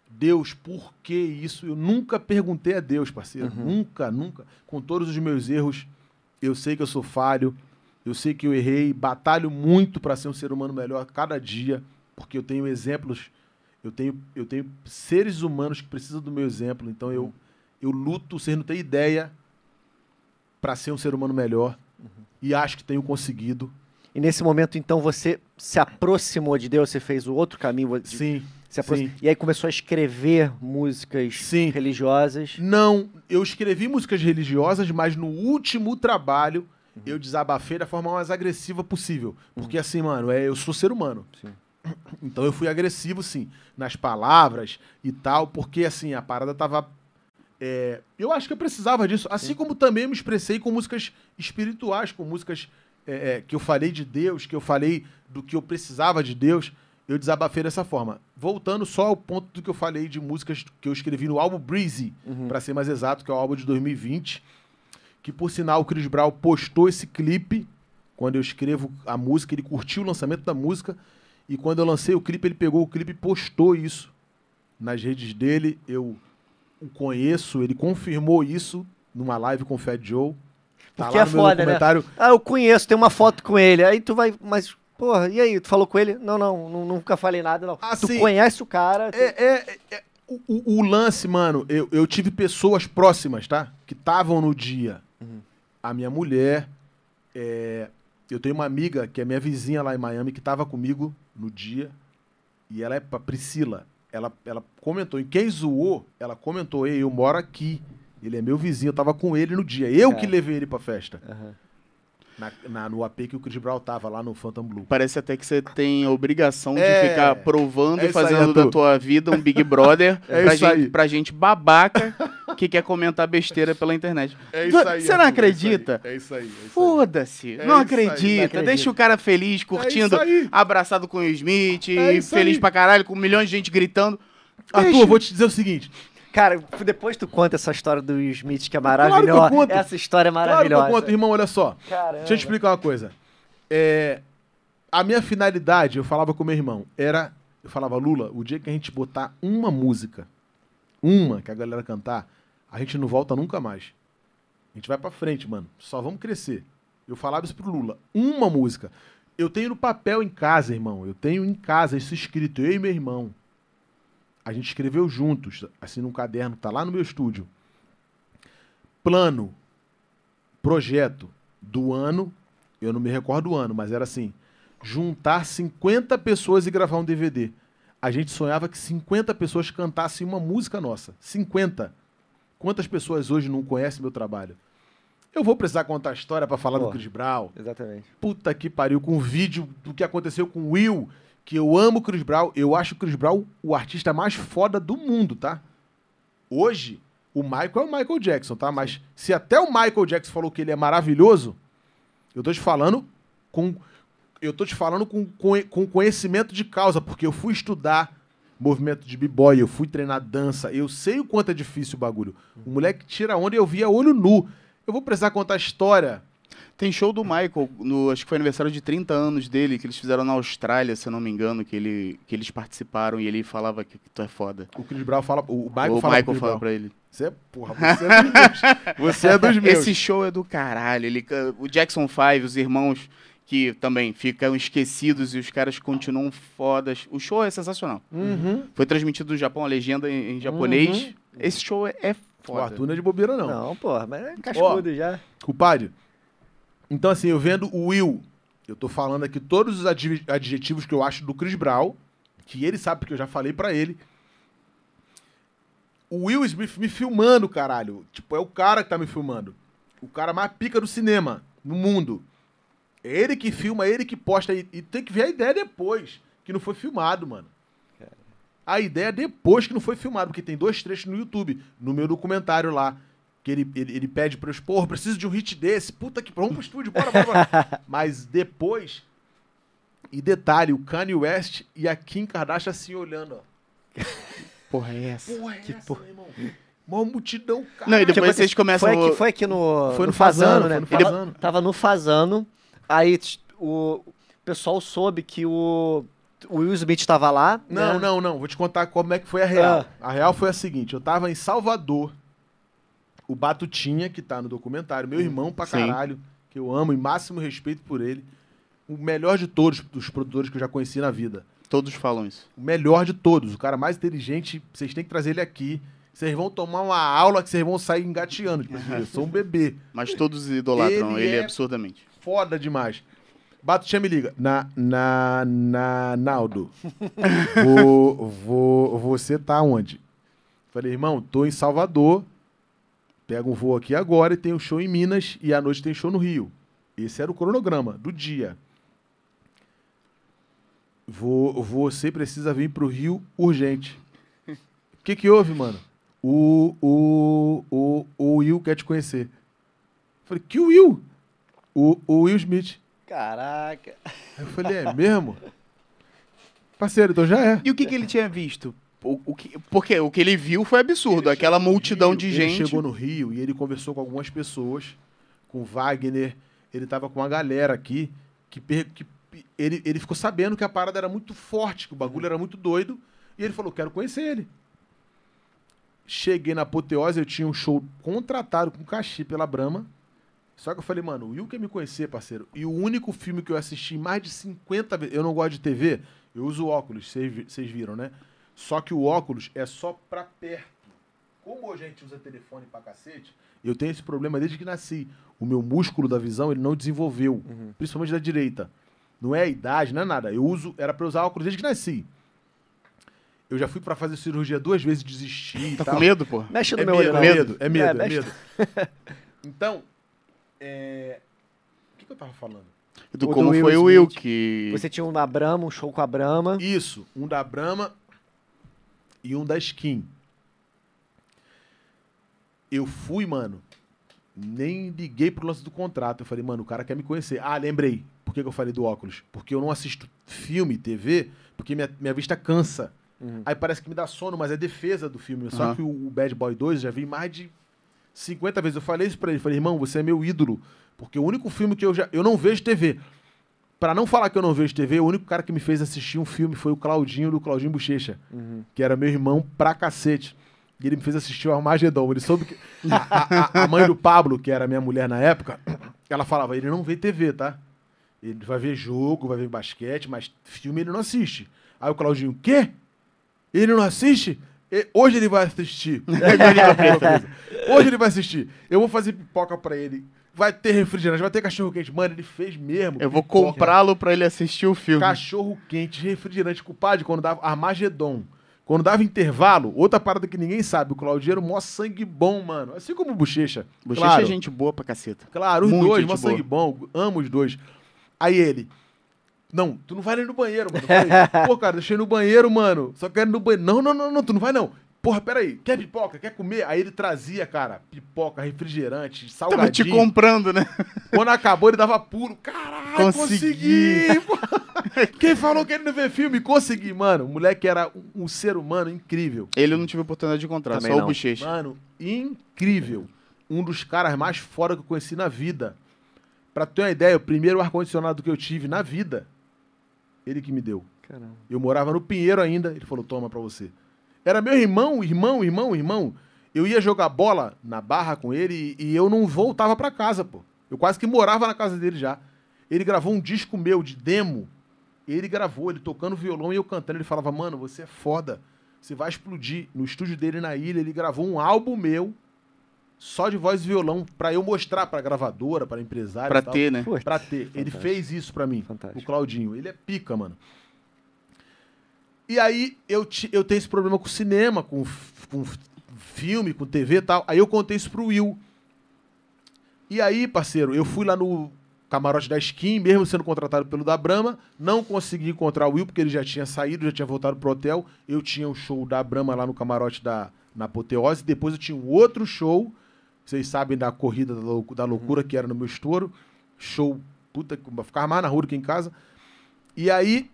Deus, por que isso? Eu nunca perguntei a Deus, parceiro. Uhum. Nunca, nunca. Com todos os meus erros, eu sei que eu sou falho. Eu sei que eu errei. Batalho muito para ser um ser humano melhor cada dia, porque eu tenho exemplos. Eu tenho, eu tenho seres humanos que precisam do meu exemplo. Então eu, eu luto, vocês não têm ideia, para ser um ser humano melhor. E acho que tenho conseguido. E nesse momento, então, você se aproximou de Deus, você fez o outro caminho. de- Sim. sim. E aí começou a escrever músicas Sim. religiosas. Não, eu escrevi músicas religiosas, mas no último trabalho eu desabafei da forma mais agressiva possível. Porque assim, mano, é, eu sou ser humano. Sim. Então eu fui agressivo, sim, nas palavras e tal, porque assim, a parada tava. é, eu acho que eu precisava disso. Assim como também me expressei com músicas espirituais, com músicas é, é, que eu falei de Deus, que eu falei do que eu precisava de Deus. Eu desabafei dessa forma. Voltando só ao ponto do que eu falei de músicas que eu escrevi no álbum Breezy, Uhum. pra ser mais exato, que é o álbum de 2020. Que por sinal o Chris Brown postou esse clipe quando eu escrevo a música, ele curtiu o lançamento da música. E quando eu lancei o clipe, ele pegou o clipe e postou isso nas redes dele. Eu o conheço, ele confirmou isso numa live com o Fat Joe. Tá Porque lá é foda, né? Ah, eu conheço, tem uma foto com ele. Aí tu vai, mas, porra, e aí? Tu falou com ele? Não, não, nu- nunca falei nada, não. tu Assim, conhece o cara. tu- É, é- é- o, o- lance, mano, eu, eu tive pessoas próximas, tá? Que estavam no dia. A minha mulher, é, eu tenho uma amiga que é minha vizinha lá em Miami que tava comigo no dia. E ela é pra Priscila. Ela, ela comentou, e quem zoou, ela comentou, ei, eu moro aqui. Ele é meu vizinho, eu tava com ele no dia. Eu Cara. que levei ele pra festa. Aham. Na, na- no AP que o Chris Brown tava, lá no Phantom Blue. Parece até que você tem a obrigação É, de ficar provando é e isso aí, fazendo da tua vida um Big Brother É pra, isso gente, aí. pra gente babaca que quer comentar besteira pela internet. É isso aí, Você não Arthur, acredita? É isso aí. É aí. Foda-se, É não acredita. Deixa o cara feliz, curtindo, abraçado com o Smith, É feliz aí. pra caralho, com milhões de gente gritando. Arthur, Deixa. vou te dizer o seguinte. Cara, depois tu conta essa história do Smith, que é Claro que eu maravilhosa. conto. Essa história é Claro que maravilhosa. eu conto, irmão, olha só. Caramba. Deixa eu te explicar uma coisa. É, a minha finalidade, eu falava com meu irmão, era Eu falava, Lula, o dia que a gente botar uma música, uma que a galera cantar, a gente não volta nunca mais. A gente vai pra frente, mano. Só vamos crescer. Eu falava isso pro Lula. Uma música. Eu tenho no papel em casa, irmão. Eu tenho em casa isso escrito, eu e meu irmão. A gente escreveu juntos, assim, num caderno, tá lá no meu estúdio. Plano, projeto do ano, eu não me recordo do ano, mas era assim: juntar 50 pessoas e gravar um DVD. A gente sonhava que 50 pessoas cantassem uma música nossa. 50. Quantas pessoas hoje não conhecem meu trabalho? Eu vou precisar contar a história pra falar Pô. do Chris Brown. Exatamente. Puta que pariu, com um vídeo do que aconteceu com o Will, que eu amo o Chris Brown. Eu acho o Chris Brown o artista mais foda do mundo, tá? Hoje, o Michael é o Michael Jackson, tá? Mas se até o Michael Jackson falou que ele é maravilhoso, eu tô te falando com. Eu tô te falando com, com, com conhecimento de causa, porque eu fui estudar movimento de b-boy, eu fui treinar dança, eu sei o quanto é difícil o bagulho. O moleque tira onda e eu via olho nu. Eu vou precisar contar a história. Tem show do Michael, no, acho que foi aniversário de 30 anos dele, que eles fizeram na Austrália, se eu não me engano, que, ele, que eles participaram e ele falava que, que tu é foda. O Chris Brown fala. O Michael o fala Michael fala pra ele. Você é, porra, você é dos meus. Você é dos meus. Esse show é do caralho. Ele, o Jackson 5, os irmãos que também ficam esquecidos e os caras continuam fodas. O show é sensacional. Uhum. Foi transmitido no Japão, a legenda em, em japonês. Uhum. Esse show é, é O foda. Arthur não é de bobeira, não. Não, porra, mas é cascudo já. Culpado. Então, assim, eu vendo o Will, eu tô falando aqui todos os adjetivos que eu acho do Chris Brown, que ele sabe porque eu já falei pra ele. O Will Smith me filmando, caralho. Tipo, é o cara que tá me filmando. O cara mais pica do cinema, no mundo. É ele que filma, é ele que posta. E, e tem que ver a ideia depois, que não foi filmado, mano. A ideia depois que não foi filmado, porque tem dois trechos no YouTube, no meu documentário lá. Que ele, ele, ele pede pra eu expor, preciso de um hit desse. Puta que. Vamos pro estúdio, bora, bora, bora. Mas depois. E detalhe, o Kanye West e a Kim Kardashian assim olhando, ó. Porra, é essa? Porra, é Que essa, porra. irmão? Mó multidão, cara. Não, e depois Tipo, vocês começam... Foi aqui, foi aqui no, Foi no Fazano, né? foi no Ele Fazano. tava no Fazano, aí o pessoal soube que o, o Will Smith tava lá. Não, né? não, não. Vou te contar como é que foi a real. A real foi a seguinte: eu tava em Salvador. O Batutinha, que tá no documentário, meu irmão pra Sim. caralho, que eu amo e máximo respeito por ele. O melhor de todos, dos produtores que eu já conheci na vida. Todos falam isso. O melhor de todos. O cara mais inteligente. Vocês têm que trazer ele aqui. Vocês vão tomar uma aula que vocês vão sair engateando. Tipo assim, eu sou um bebê. Mas todos idolatram Ele ele, é- absurdamente. Foda demais. Batutinha me liga. Na, na, na, Naldo. Vou, vou, você tá onde? Falei, irmão, tô em Salvador. Pega um voo aqui agora e tem um show em Minas e à noite tem show no Rio. Esse era o cronograma do dia. Vou, você precisa vir pro Rio urgente. O que que houve, mano? O, o, o, o Will quer te conhecer. Falei, que Will? O, o Will Smith. Caraca. Eu falei, é mesmo? Parceiro, então já é. E o que, que ele tinha visto? O, o que, porque o que ele viu foi absurdo. Aquela multidão de ele gente. chegou no Rio e ele conversou com algumas pessoas, com Wagner, ele tava com uma galera aqui, que, que ele, ele ficou sabendo que a parada era muito forte, que o bagulho era muito doido, e ele falou, quero conhecer ele. Cheguei na apoteose, eu tinha um show contratado com cachê pela Brahma, só que eu falei, mano, o Will quer me conhecer, parceiro, e o único filme que eu assisti mais de 50 vezes, eu não gosto de TV, eu uso óculos, vocês viram, né? Só que o óculos é só pra perto. Como hoje a gente usa telefone pra cacete, eu tenho esse problema desde que nasci. O meu músculo da visão, ele não desenvolveu. Principalmente da direita. Não é a idade, não é nada. Eu uso, era pra usar óculos desde que nasci. Eu já fui pra fazer cirurgia duas vezes e desisti e Tá tal. com medo, pô? Mexe no É meu medo, olho, é não. medo, é medo, é mexe- medo. Então, é... o que, que eu tava falando? Do O como do Will foi o Will que. Você tinha um da Brahma, um show com a Brahma. Isso, um da Brahma e um da Skin. Eu fui, mano, nem liguei pro lance do contrato. Eu falei, mano, o cara quer me conhecer. Ah, lembrei. Por que, que eu falei do óculos? Porque eu não assisto filme, TV, porque minha, minha vista cansa. Uhum. Aí parece que me dá sono, mas é defesa do filme. Só Aham. que o, o Bad Boy 2 eu já vi mais de 50 vezes. Eu falei isso pra ele. Falei, irmão, você é meu ídolo. Porque o único filme que eu já. Eu não vejo TV. Pra não falar que eu não vejo TV, o único cara que me fez assistir um filme foi o Claudinho, do Claudinho Bochecha, Uhum. que era meu irmão pra cacete. E ele me fez assistir o Armagedon. Ele soube que. A, a- a- mãe do Pablo, que era minha mulher na época, ela falava: ele não vê TV, tá? Ele vai ver jogo, vai ver basquete, mas filme ele não assiste. Aí o Claudinho, quê? Ele não assiste? E- Hoje ele vai assistir. Hoje ele vai assistir. Eu vou fazer pipoca pra ele. Vai ter refrigerante, vai ter cachorro quente. Mano, ele fez mesmo. Eu vou comprá-lo pra ele assistir o filme. Cachorro quente, refrigerante, culpado quando dava Armagedon. Quando dava intervalo, outra parada que ninguém sabe, o Claudinho era o maior sangue bom, mano. Assim como o Bochecha. Bochecha claro, é gente boa pra caceta. Claro, os Muito dois, maior boa. sangue bom. Amo os dois. Aí ele. Não, tu não vai nem no banheiro, mano. Eu falei, Pô, cara, deixei no banheiro, mano. Só quero ir no banheiro. Não, não, não, não, tu não vai não. Porra, peraí. Quer pipoca? Quer comer? Aí ele trazia, cara, pipoca, refrigerante, Tava te salgadinho. comprando, né? Quando acabou, ele dava pulo. Caralho, Consegui. consegui! Quem falou que ele não vê filme? Consegui, mano. O moleque era um, um ser humano incrível. Ele eu não tive oportunidade de encontrar, Também só não. o Bochecha. Mano, incrível. Um dos caras mais fora que eu conheci na vida. Pra ter uma ideia, o primeiro ar-condicionado que eu tive na vida, ele que me deu. Caramba. Eu morava no Pinheiro ainda, ele falou, toma pra você. Era meu irmão, irmão, irmão, irmão. Eu ia jogar bola na barra com ele e, e eu não voltava pra casa, pô. Eu quase que morava na casa dele já. Ele gravou um disco meu de demo. Ele gravou, ele tocando violão e eu cantando. Ele falava, mano, você é foda. Você vai explodir. No estúdio dele na ilha, ele gravou um álbum meu só de voz e violão pra eu mostrar pra gravadora, pra empresário Pra e tal. ter, né? Pô, Pra ter. Ele Fantástico. fez isso pra mim. Fantástico. O Claudinho. Ele é pica, mano. E aí eu, ti- eu tenho esse problema com cinema, com, com filme, com TV e tal. Aí eu contei isso pro Will. E aí, parceiro, eu fui lá no camarote da Skin, mesmo sendo contratado pelo da Brahma. Não consegui encontrar o Will, porque ele já tinha saído, já tinha voltado pro hotel. Eu tinha o show da Brahma lá no camarote da na Apoteose. Depois eu tinha um outro show. Vocês sabem da corrida da, lou- da loucura que era no meu estouro. Show, puta, que ficava mais na rua do que em casa. E aí,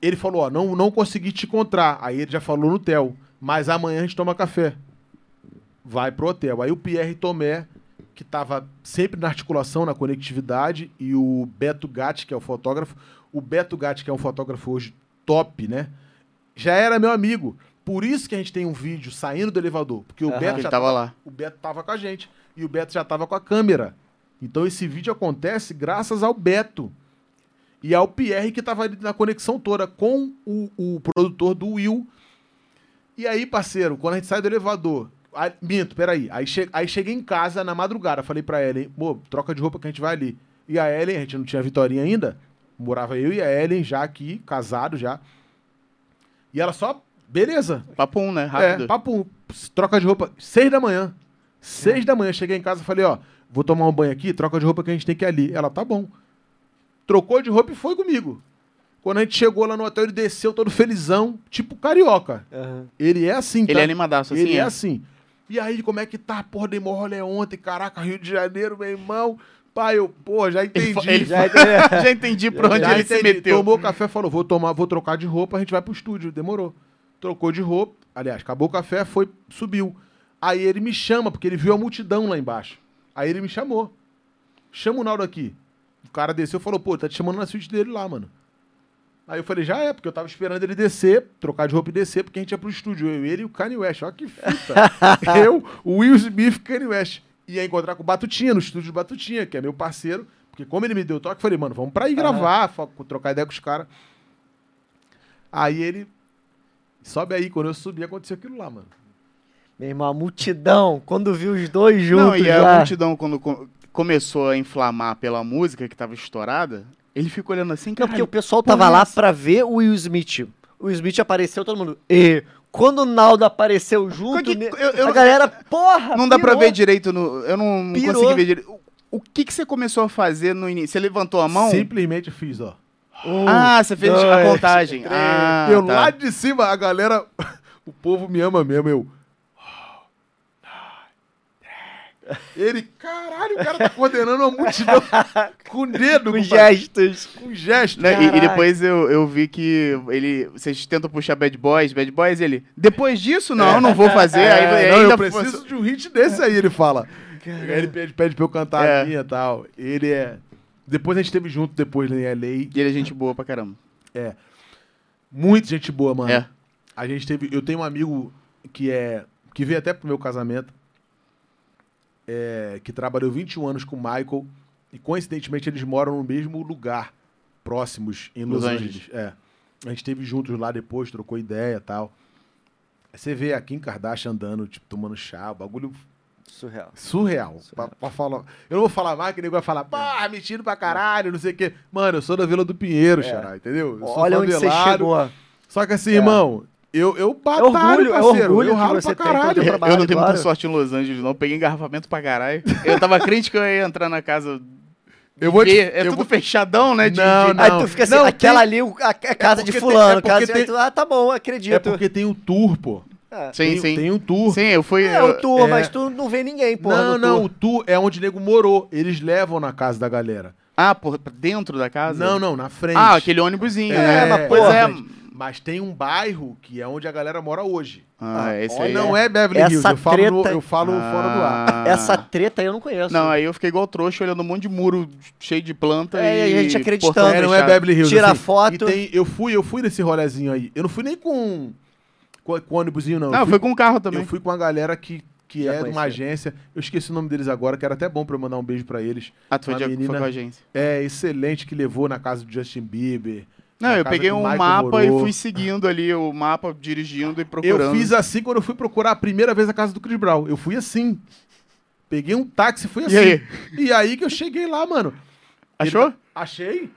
ele falou, ó, não, não consegui te encontrar. Aí ele já falou no hotel, mas amanhã a gente toma café. Vai pro hotel. Aí o Pierre Tomé, que tava sempre na articulação, na conectividade, e o Beto Gatti, que é o fotógrafo. O Beto Gatti, que é um fotógrafo hoje top, né? Já era meu amigo. Por isso que a gente tem um vídeo saindo do elevador. Porque o Aham. Beto já tava lá. o Beto tava com a gente. E o Beto já tava com a câmera. Então esse vídeo acontece graças ao Beto. E ao Pierre que tava ali na conexão toda com o, o produtor do Will. E aí, parceiro, quando a gente sai do elevador. Aí, minto, peraí. Aí, che aí cheguei em casa na madrugada. Falei pra Ellen, pô, troca de roupa que a gente vai ali. E a Ellen, a gente não tinha Vitorinha ainda. Morava eu e a Ellen já aqui, casado já. E ela só, beleza, Papo um, né? Rápido. é, papo, troca de roupa, seis da manhã. Seis da manhã, cheguei em casa e falei, ó, vou tomar um banho aqui, troca de roupa que a gente tem que ir ali. Ela, tá bom. Trocou de roupa e foi comigo. Quando a gente chegou lá no hotel, ele desceu todo felizão, tipo carioca. Aham. Ele é assim, tá? Ele é animadaço, assim Ele é é. assim. E aí, como é que tá? Porra, dei mó rolê ontem, caraca, Rio de Janeiro, meu irmão. Pai, eu, pô, já Ele, entendi. fa- ele Já entendi pra onde Já ele se entendi. meteu. Tomou café, falou, vou tomar, vou trocar de roupa, a gente vai pro estúdio. Demorou. Trocou de roupa. Aliás, acabou o café, foi, subiu. Aí ele me chama, porque ele viu a multidão lá embaixo. Aí ele me chamou. Chama o Naldo aqui. O cara desceu e falou, pô, tá te chamando na suíte dele lá, mano. Aí eu falei, já é, porque eu tava esperando ele descer, trocar de roupa e descer, porque a gente ia pro estúdio. Eu, ele e o Kanye West. Olha que fita. eu, o Will Smith e o Kanye West. Ia encontrar com o Batutinha, no estúdio do Batutinha, que é meu parceiro. Porque como ele me deu o toque, eu falei, mano, vamos pra ir gravar, fa- trocar ideia com os caras. Aí ele. Sobe aí, quando eu subi, aconteceu aquilo lá, mano. Meu irmão, a multidão, quando viu os dois juntos Não, e a lá. multidão, quando começou a inflamar pela música que tava estourada, ele ficou olhando assim, Não, cara. porque o pessoal tava é lá pra ver o Will Smith. O Will Smith apareceu, todo mundo. E quando o Naldo apareceu junto, Que- eu- eu- a galera, porra! Não dá pra pirou. ver direito no. Eu não, não Pirou. consegui ver direito. O, o que, que você começou a fazer no início? Você levantou a mão? Simplesmente fiz, ó. Um, Ah, você fez a dois, contagem. três. Ah, eu tá. lá de cima, a galera. o povo me ama mesmo, eu. Ele, caralho, o cara tá coordenando uma multidão com o dedo, com gestos. Com gesto. Né, e- E, depois eu, eu vi que ele. Vocês tentam puxar Bad Boys, Bad Boys, ele. Depois disso, não, eu não vou fazer. aí, É, aí não, ainda eu preciso de um hit desse aí, ele fala. Aí ele pede, pede pra eu cantar É. a minha e tal. Ele é. Depois a gente teve junto, depois em LA. E ele é gente boa pra caramba. Muita gente boa, mano. É. A gente teve. Eu tenho um amigo que é. que veio até pro meu casamento. É, que trabalhou 21 anos com o Michael. E coincidentemente eles moram no mesmo lugar, próximos, em Los, Los Angeles. Angeles. É. A gente esteve juntos lá depois, trocou ideia e tal. Aí Você vê a Kim Kardashian andando, tipo, tomando chá, o bagulho Surreal. surreal. Pra, pra falar. Eu não vou falar mais, que nego vai falar, pá, metido pra caralho, não sei o quê. Mano, eu sou da Vila do Pinheiro, É. xará, entendeu? Eu sou Olha onde você chegou. Só que assim, É. irmão, eu, eu É batalho, orgulho, é parceiro. orgulho eu ralo pra caralho. trabalho, eu não tenho claro. muita sorte em Los Angeles, não. Peguei engarrafamento pra caralho. Eu tava crente que eu ia entrar na casa. Eu vou te- ver. É eu tudo vou- fechadão, né? de- Não, de- não. Aí tu fica assim, Não, aquela tem- ali, a, a casa de porque tem- fulano. é casa, tem- tu, ah, tá bom, acredito. É porque tem o tour, pô. É. Sim, tem, sim. Tem um tour. Sim, eu fui. É, eu- o tour, é. mas tu não vê ninguém, pô. não, não, o tour é onde o nego morou. Eles levam na casa da galera. Ah, por dentro da casa? Não, não, na frente. Ah, aquele ônibusinho, É, né? mas pois é. Mas tem um bairro que é onde a galera mora hoje. Ah, esse olha, aí. não é. é Beverly Essa Hills, eu falo, no- treta- eu falo fora do ar. Ah. Essa treta aí eu não conheço. Não, aí eu fiquei igual trouxa olhando um monte de muro cheio de planta É, e. a gente acreditando. É, não é. Beverly Hills. Tira assim. foto. E tem, eu fui, eu fui nesse rolezinho aí. Eu não fui nem com, com, com ônibusinho, não. Não, eu fui, com o carro também. eu fui com a galera que, que Já é de uma agência. Eu esqueci o nome deles agora, que era até bom pra eu mandar um beijo pra eles. Ah, tu foi, uma de, menina- foi com a agência. É excelente que levou na casa do Justin Bieber. Não, eu peguei um mapa e morou. fui seguindo ali o mapa, dirigindo e procurando. Eu fiz assim quando eu fui procurar a primeira vez a casa do Chris Brown. Eu fui assim. Peguei um táxi e fui assim. aí? E aí que eu cheguei lá, mano. Achou? Ele- achei.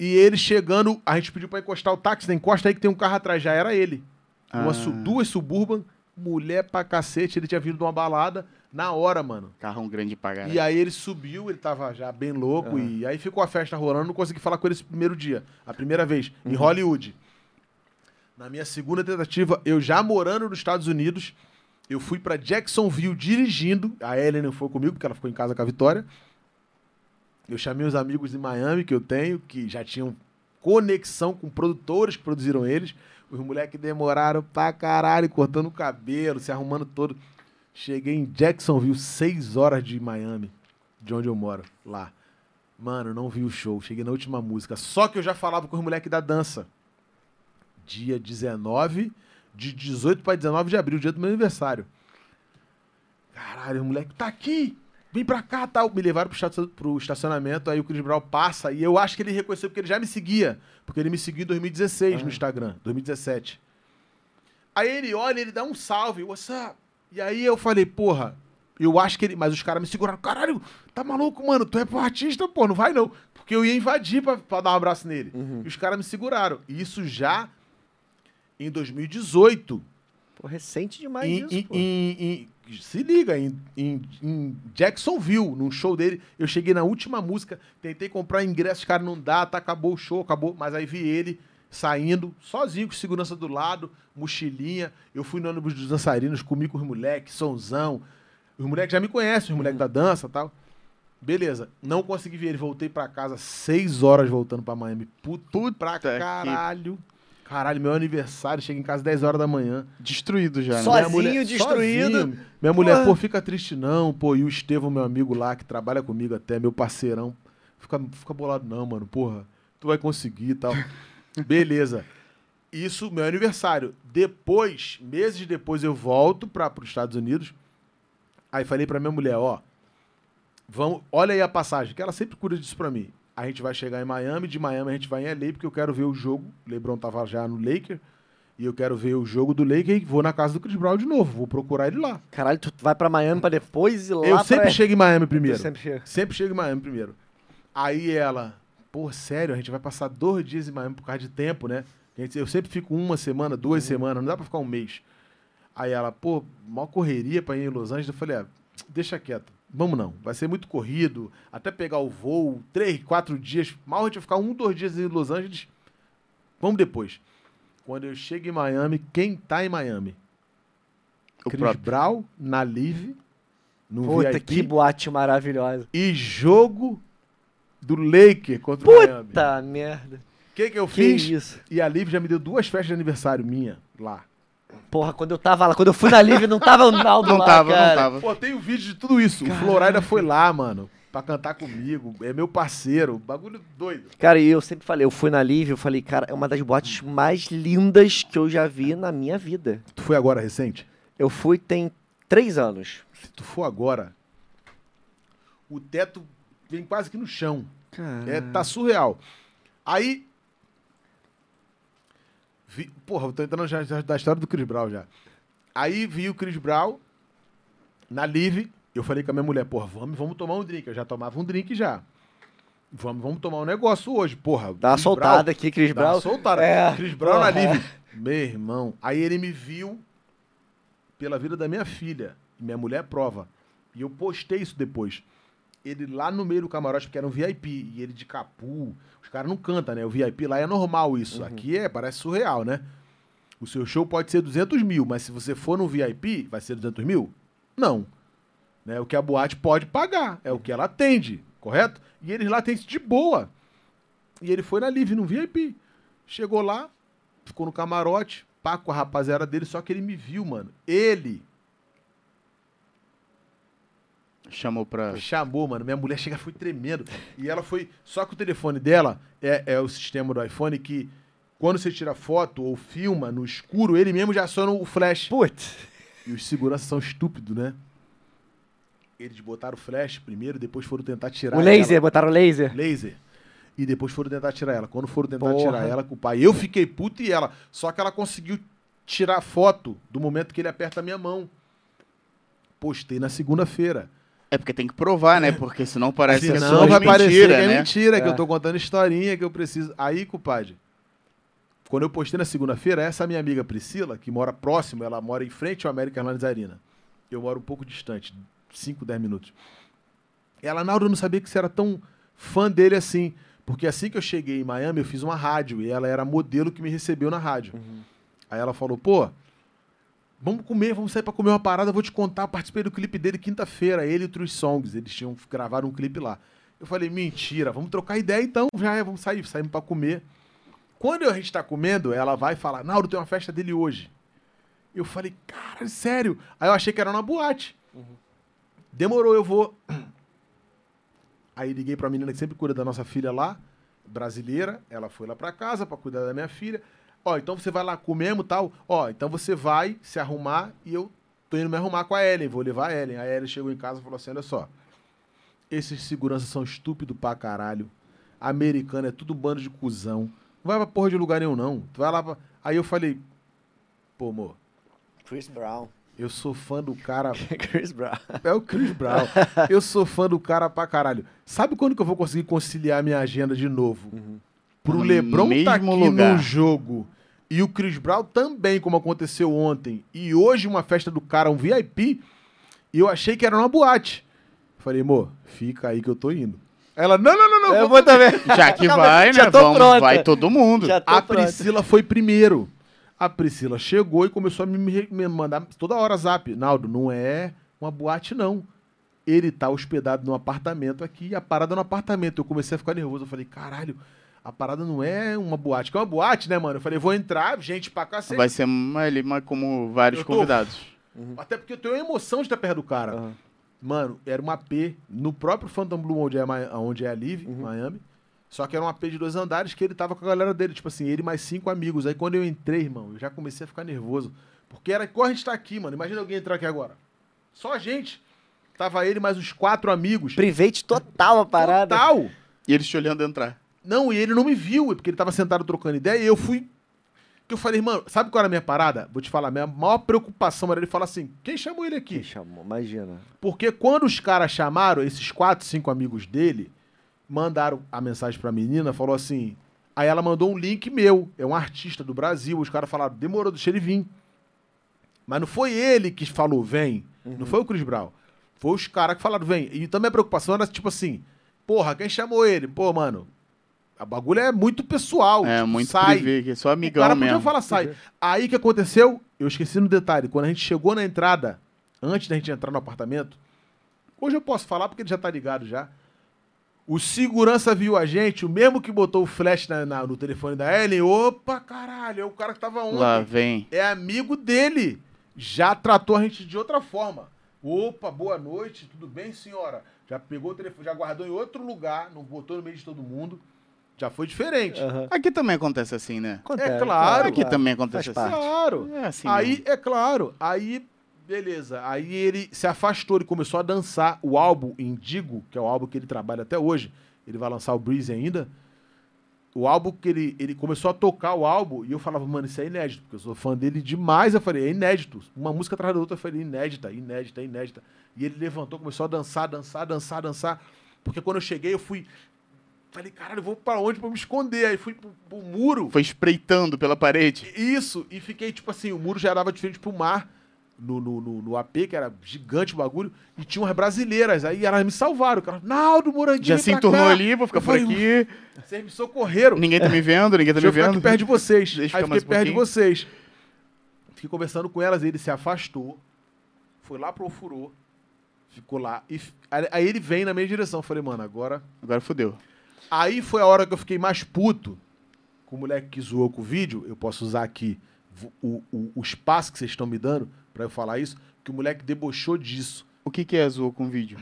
E ele chegando, a gente pediu pra encostar o táxi, né? encosta aí que tem um carro atrás, já era ele. Uma Ah. su- duas Suburban, mulher pra cacete, ele tinha vindo de uma balada na hora, mano. Carrão grande pra caralho. E aí ele subiu, ele tava já bem louco, e aí ficou a festa rolando, não consegui falar com ele esse primeiro dia, a primeira vez, em Hollywood. Na minha segunda tentativa, eu já morando nos Estados Unidos, eu fui pra Jacksonville dirigindo, a Ellen não foi comigo, porque ela ficou em casa com a Vitória. Eu chamei os amigos de Miami que eu tenho, que já tinham conexão com produtores que produziram eles. Os moleques demoraram pra caralho, cortando o cabelo, se arrumando todo. Cheguei em Jacksonville, seis horas de Miami, de onde eu moro, lá. Mano, não vi o show. Cheguei na última música. Só que eu já falava com os moleques da dança. Dia 19, de 18 para 19 de abril, dia do meu aniversário. Caralho, o moleque tá aqui. Vem pra cá, tal. Me levaram pro, esta- pro estacionamento, aí o Chris Brown passa, e eu acho que ele reconheceu porque ele já me seguia. Porque ele me seguiu em 2016 no Instagram, 2017. Aí ele olha, ele dá um salve, what's up? E aí eu falei, porra, eu acho que ele. Mas os caras me seguraram, caralho, tá maluco, mano? Tu é pro artista, pô, não vai não. Porque eu ia invadir pra, pra dar um abraço nele. E os caras me seguraram. E isso já em 2018. Pô, recente demais Em- isso, em- pô. em- se liga, em, em- em Jacksonville, num show dele, eu cheguei na última música, tentei comprar ingresso, cara, não dá, tá, acabou o show, acabou, mas aí vi ele saindo, sozinho, com segurança do lado, mochilinha, eu fui no ônibus dos dançarinos, comi com os moleques, sonzão, os moleques já me conhecem, os moleques da dança e tal. Beleza, não consegui ver ele, voltei pra casa, seis horas voltando pra Miami, puto, pra caralho. Caralho, meu aniversário, cheguei em casa 10 horas da manhã. Destruído já, né? Sozinho, destruído. sozinho. Minha mulher, pô, fica triste não, pô. E o Estevão, meu amigo lá, que trabalha comigo até, meu parceirão. Fica, fica bolado não, mano. Porra, tu vai conseguir e tal. Beleza. Isso, meu aniversário. Depois, meses depois, eu volto para os Estados Unidos. Aí falei pra minha mulher, ó, vamos, olha aí a passagem, que ela sempre cura disso pra mim. A gente vai chegar em Miami, de Miami a gente vai em LA, porque eu quero ver o jogo. LeBron tava já no Laker. E eu quero ver o jogo do Laker e vou na casa do Chris Brown de novo. Vou procurar ele lá. Caralho, tu vai pra Miami pra depois ir lá eu sempre pra... chego em Miami primeiro. sempre chega. Sempre chego em Miami primeiro. Aí ela, pô, sério, a gente vai passar dois dias em Miami por causa de tempo, né? Eu sempre fico uma semana, duas semanas, não dá pra ficar um mês. Aí ela, pô, mó correria pra ir em Los Angeles. Eu falei, ah, deixa quieto, vamos não, vai ser muito corrido, até pegar o voo, três, quatro dias, mal a gente vai ficar um, dois dias em Los Angeles, vamos depois. Quando eu chego em Miami, quem tá em Miami? O Chris próprio. Brown, na Live, no Puta, VIP, que boate maravilhosa. e jogo do Laker contra o Miami. Puta merda. O que, que eu Que fiz? isso. E a Liv já me deu duas festas de aniversário minha lá. Porra, quando eu tava lá, quando eu fui na Live, não tava o Naldo Não lá, tava, cara. não tava. Pô, tem o vídeo de tudo isso. O Florida foi lá, mano, pra cantar comigo. É meu parceiro. Bagulho doido. Cara, e eu sempre falei, eu fui na Live, eu falei, cara, é uma das boates mais lindas que eu já vi na minha vida. Tu foi agora recente? Eu fui tem três anos. Se tu for agora, o teto vem quase que no chão. É, tá surreal. Aí. Vi, porra, eu tô entrando já, já da história do Chris Brown já. Aí vi o Chris Brown na Live. Eu falei com a minha mulher, porra, vamos, vamos tomar um drink. Eu já tomava um drink já. Vamos, vamos tomar um negócio hoje, porra. Dá uma Chris soltada aqui, Cris Dá uma Brown. soltada. É. Chris Brown na Porra. Live. Meu irmão. Aí ele me viu pela vida da minha filha. Minha mulher prova. E eu postei isso depois. Ele lá no meio do camarote, porque era um VIP. E ele de capu. Os caras não cantam, né? O VIP lá é normal isso. Aqui é, parece surreal, né? O seu show pode ser 200 mil, mas se você for no VIP, vai ser 200 mil? Não. Né? O que a boate pode pagar. É o que ela atende, correto? E eles lá atendem de boa. E ele foi na Live, no VIP. Chegou lá, ficou no camarote, pá com a rapaziada dele, só que ele me viu, mano. Ele Chamou pra. chamou, mano. Minha mulher chega, foi tremendo. E ela foi. Só que o telefone dela é, é o sistema do iPhone que, quando você tira foto ou filma no escuro, ele mesmo já aciona o flash. Putz. E os seguranças são estúpidos, né? Eles botaram o flash primeiro, depois foram tentar tirar O laser, ela. botaram laser. Laser. E depois foram tentar tirar ela. Quando foram tentar Porra. tirar ela com o pai, eu fiquei puto e ela. Só que ela conseguiu tirar foto do momento que ele aperta a minha mão. Postei na segunda-feira. É porque tem que provar, né? Porque senão parece que é Senão vai parecer mentira, que é né? mentira, que É. eu tô contando historinha, que eu preciso. Aí, compadre, quando eu postei na segunda-feira, essa minha amiga Priscila, que mora próximo, ela mora em frente ao American Airlines Arena. Eu moro um pouco distante, 5, 10 minutos. Ela, eu não sabia que você era tão fã dele assim. Porque assim que eu cheguei em Miami, eu fiz uma rádio e ela era modelo que me recebeu na rádio. Aí ela falou, pô, vamos comer, vamos sair pra comer uma parada, eu vou te contar. Eu participei do clipe dele quinta-feira, ele e o True Songs. Eles tinham gravado um clipe lá. Eu falei, mentira, vamos trocar ideia então, já é, vamos sair, saímos pra comer. Quando a gente tá comendo, ela vai falar, Nauro, tem uma festa dele hoje. Eu falei, cara, sério? Aí eu achei que era na boate. Demorou, eu vou. Aí liguei pra menina que sempre cuida da nossa filha lá, brasileira. Ela foi lá pra casa pra cuidar da minha filha. Ó, então você vai lá comemos tal. Ó, então você vai se arrumar e eu tô indo me arrumar com a Ellen, vou levar a Ellen. A Ellen chegou em casa e falou assim: olha só, esses seguranças são estúpidos pra caralho. Americano é tudo um bando de cuzão. Não vai pra porra de lugar nenhum, não. Tu vai lá pra... Aí eu falei, pô, amor, Chris Brown. eu sou fã do cara Chris Brown. é o Chris Brown. Eu sou fã do cara pra caralho. Sabe quando que eu vou conseguir conciliar minha agenda de novo? Pro No LeBron tá aqui lugar. no jogo e o Chris Brown também, como aconteceu ontem, e hoje uma festa do cara, um VIP, e eu achei que era uma boate. Falei, amor, fica aí que eu tô indo. Ela, não, não, não, não. Eu vou também. Já que Calma, vai, já né? Vamos, pronta. vai todo mundo. A pronto. Priscila foi primeiro. A Priscila chegou e começou a me, me- mandar toda hora zap. Naldo, não é uma boate, não. Ele tá hospedado num apartamento aqui a parada no apartamento. Eu comecei a ficar nervoso. Eu falei, caralho, a parada não é uma boate. Que é uma boate, né, mano? Eu falei, vou entrar, gente pra cacete. Vai ser ali, mas como vários tô- convidados. Até porque eu tenho a emoção de estar perto do cara. Aham. Mano, era um AP no próprio Phantom Blue, onde é, onde é a Live, Uhum. Miami. Só que era um AP de dois andares que ele tava com a galera dele. Tipo assim, ele mais cinco amigos. Aí quando eu entrei, irmão, eu já comecei a ficar nervoso. Porque era igual a gente tá aqui, mano. Imagina alguém entrar aqui agora. Só a gente. Tava ele mais uns quatro amigos. Private total a parada. Total. E eles te olhando entrar. Não, e ele não me viu, porque ele tava sentado trocando ideia, e eu fui. Que eu falei, mano, sabe qual era a minha parada? Vou te falar, minha maior preocupação era ele falar assim: quem chamou ele aqui? Que chamou, imagina. Porque quando os caras chamaram, esses quatro, cinco amigos dele, mandaram a mensagem pra menina, falou assim. Aí ela mandou um link meu, é um artista do Brasil. Os caras falaram, demorou, deixa ele vir. Mas não foi ele que falou, vem. Não foi o Chris Brown. Foi os caras que falaram, vem. E também a preocupação era tipo assim: porra, quem chamou ele? Pô, mano, a bagulho é muito pessoal. É, tipo, muito sai. privê, que é só O amigão cara mesmo. podia falar, sai. Aí que aconteceu, eu esqueci no detalhe, quando a gente chegou na entrada, antes da gente entrar no apartamento, hoje eu posso falar porque ele já tá ligado já. O segurança viu a gente, o mesmo que botou o flash na- na- no telefone da Ellen. Opa, caralho, é o cara que tava ontem. Lá vem. É amigo dele. Já tratou a gente de outra forma. Opa, boa noite, tudo bem, senhora? Já pegou o telefone, já guardou em outro lugar, não botou no meio de todo mundo. Já foi diferente. Aham. Aqui também acontece assim, né? Acontece, É claro. Aqui também acontece Faz assim. Claro. É assim aí, mesmo. é claro, aí, beleza. Aí ele se afastou, ele começou a dançar o álbum Indigo, que é o álbum que ele trabalha até hoje. Ele vai lançar o Breeze ainda. O álbum que ele, ele começou a tocar o álbum e eu falava, mano, isso é inédito, porque eu sou fã dele demais. Eu falei, é inédito. Uma música atrás da outra, eu falei, inédita, inédita, inédita. E ele levantou, começou a dançar, dançar, dançar, dançar. Porque quando eu cheguei, eu fui. Falei, caralho, eu vou pra onde pra me esconder? Aí fui pro, pro muro. Foi espreitando pela parede. Isso, e fiquei, tipo assim, o muro já dava de frente pro mar, no, no, no, no AP, que era gigante o bagulho, e tinha umas brasileiras, aí elas me salvaram, o cara, Naldo, Morandinho, Já se entornou cá." ali, vou ficar Eu por falei, aqui. Vocês me socorreram. Ninguém tá me vendo, ninguém tá Deixa me eu ficar vendo. perto de vocês. Deixa aí fiquei um perto de vocês. Fiquei conversando com elas, ele se afastou, foi lá pro furô, ficou lá, e aí aí ele vem na minha direção, eu falei, mano, agora Agora fodeu. Aí foi a hora que eu fiquei mais puto com o moleque que zoou com o vídeo. Eu posso usar aqui o, o, o espaço que vocês estão me dando pra eu falar isso, que o moleque debochou disso. O que que é zoou com o vídeo?